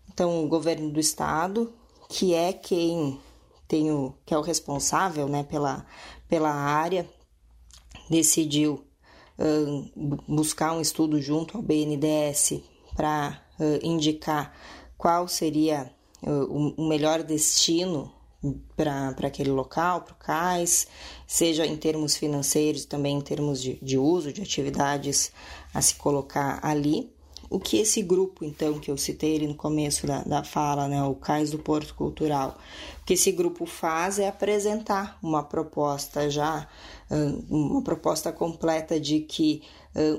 Então, o governo do estado, que é quem tem o, que é o responsável, né, pela, pela área, decidiu buscar um estudo junto ao BNDES para uh, indicar qual seria uh, o melhor destino para aquele local, para o CAIS, seja em termos financeiros, também em termos de, de uso, de atividades a se colocar ali. O que esse grupo, então, que eu citei no começo da, da fala, né, o Cais do Porto Cultural, o que esse grupo faz é apresentar uma proposta já, uma proposta completa de que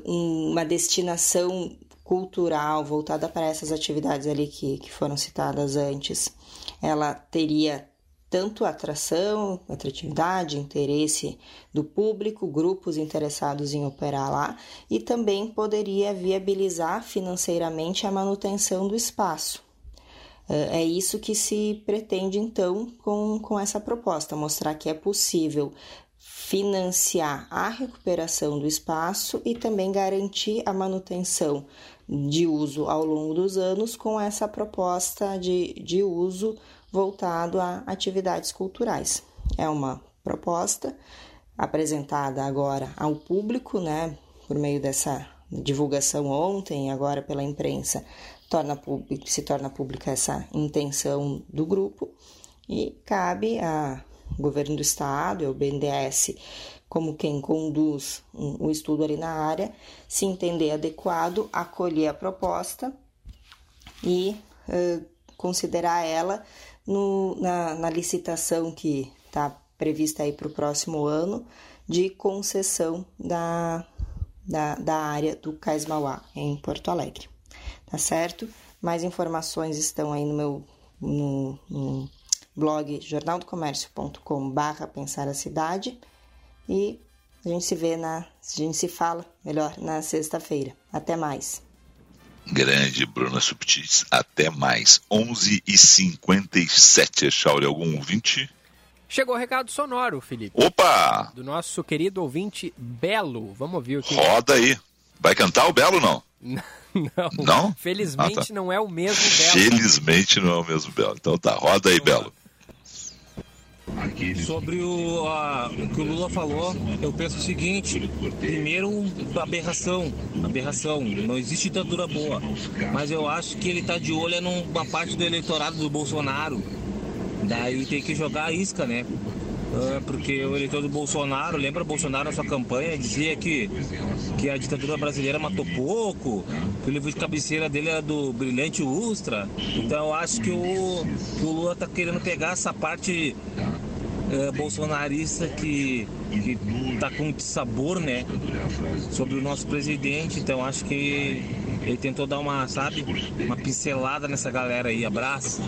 uma destinação cultural voltada para essas atividades ali que, que foram citadas antes, ela teria tanto atração, atratividade, interesse do público, grupos interessados em operar lá, e também poderia viabilizar financeiramente a manutenção do espaço. É isso que se pretende então com, com essa proposta, mostrar que é possível financiar a recuperação do espaço e também garantir a manutenção de uso ao longo dos anos com essa proposta de, de uso voltado a atividades culturais. É uma proposta apresentada agora ao público, né, por meio dessa divulgação ontem, agora pela imprensa, torna se torna pública essa intenção do grupo e cabe a governo do estado, é o BNDES, como quem conduz o estudo ali na área, se entender adequado, acolher a proposta e considerar ela no, na, na licitação que está prevista aí para o próximo ano de concessão da, da, da área do Cais Mauá, em Porto Alegre. Tá certo? Mais informações estão aí no meu no, no blog jornaldocomércio.com barra pensar a cidade e a gente se vê na, a gente se fala melhor na sexta-feira. Até mais. Grande Bruna Subtis. Até mais. 11h57, Chauri. Algum ouvinte? Chegou o recado sonoro, Felipe. Opa! Do nosso querido ouvinte Belo. Vamos ouvir o que. Roda aí. Vai cantar o Belo não? não. Não? Felizmente ah, tá. não é o mesmo Belo. Felizmente não é o mesmo Belo. Então tá, roda aí, Belo. Sobre o, a, o que o Lula falou, eu penso o seguinte: primeiro, aberração. Aberração. Não existe ditadura boa. Mas eu acho que ele está de olho numa parte do eleitorado do Bolsonaro. Daí tem que jogar a isca, né? Ah, porque o eleitor do Bolsonaro, lembra Bolsonaro na sua campanha, dizia que, que a ditadura brasileira matou pouco, que o livro de cabeceira dele era do Brilhante Ustra. Então eu acho que o, que o Lula está querendo pegar essa parte é, bolsonarista que, que tá com sabor, né? Sobre o nosso presidente. Então acho que ele tentou dar uma, sabe, uma pincelada nessa galera aí. Abraço.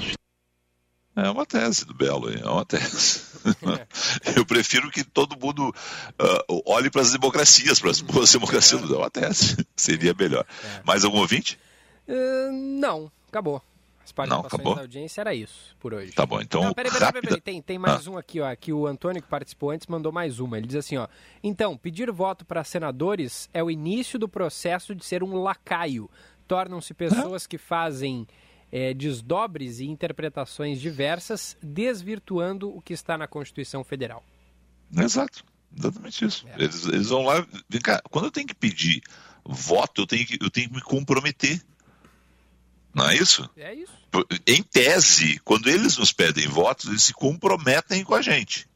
É uma tese do Belo, é uma tese. Eu prefiro que todo mundo uh, olhe para as democracias, para as boas democracias. É uma tese. Seria melhor. É. Mais algum ouvinte? Uh, não, acabou. As participações não, da audiência era isso por hoje. Tá bom, então. Não, peraí, peraí, peraí, peraí. Tem, tem mais ah. um aqui, ó. Que o Antônio, que participou antes, mandou mais uma. Ele diz assim, ó. Então, pedir voto para senadores é o início do processo de ser um lacaio. Tornam-se pessoas que fazem é, desdobres e interpretações diversas, desvirtuando o que está na Constituição Federal. Exato, exatamente isso. É. Eles, eles, vão lá, vem cá, quando eu tenho que pedir voto, eu tenho que, eu tenho que me comprometer. Não é isso? É isso. Em tese, quando eles nos pedem votos, eles se comprometem com a gente.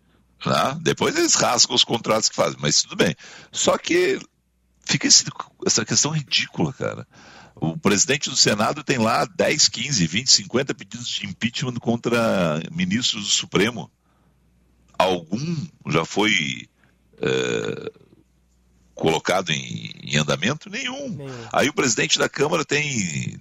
Né? Depois eles rasgam os contratos que fazem, mas tudo bem. Só que fica esse, essa questão ridícula, cara. O presidente do Senado tem lá 10, 15, 20, 50 pedidos de impeachment contra ministros do Supremo. Algum já foi é, colocado em, em, andamento? Nenhum. Nenhum. Aí o presidente da Câmara tem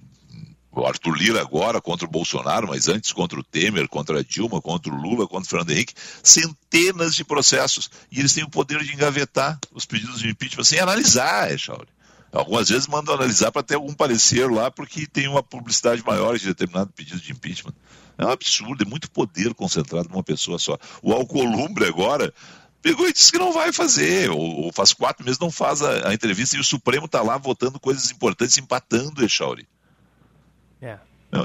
o Arthur Lira agora contra o Bolsonaro, mas antes contra o Temer, contra a Dilma, contra o Lula, contra o Fernando Henrique, centenas de processos. E eles têm o poder de engavetar os pedidos de impeachment sem analisar, Echauri. Algumas vezes mandam analisar para ter algum parecer lá, porque tem uma publicidade maior de determinado pedido de impeachment. É um absurdo, é muito poder concentrado numa pessoa só. O Alcolumbre agora pegou e disse que não vai fazer, ou, ou faz quatro meses não faz a, a entrevista e o Supremo está lá votando coisas importantes, empatando, Echauri. É.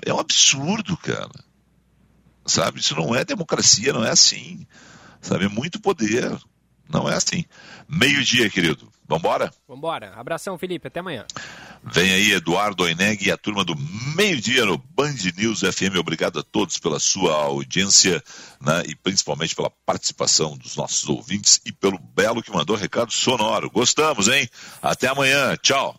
É um absurdo, cara. Sabe? Isso não é democracia, não é assim. Sabe? É muito poder. Não é assim. Meio-dia, querido. Vambora? Vambora. Abração, Felipe. Até amanhã. Vem aí Eduardo Oineg e a turma do meio-dia no Band News FM. Obrigado a todos pela sua audiência né, e principalmente pela participação dos nossos ouvintes e pelo Belo que mandou recado sonoro. Gostamos, hein? Até amanhã. Tchau.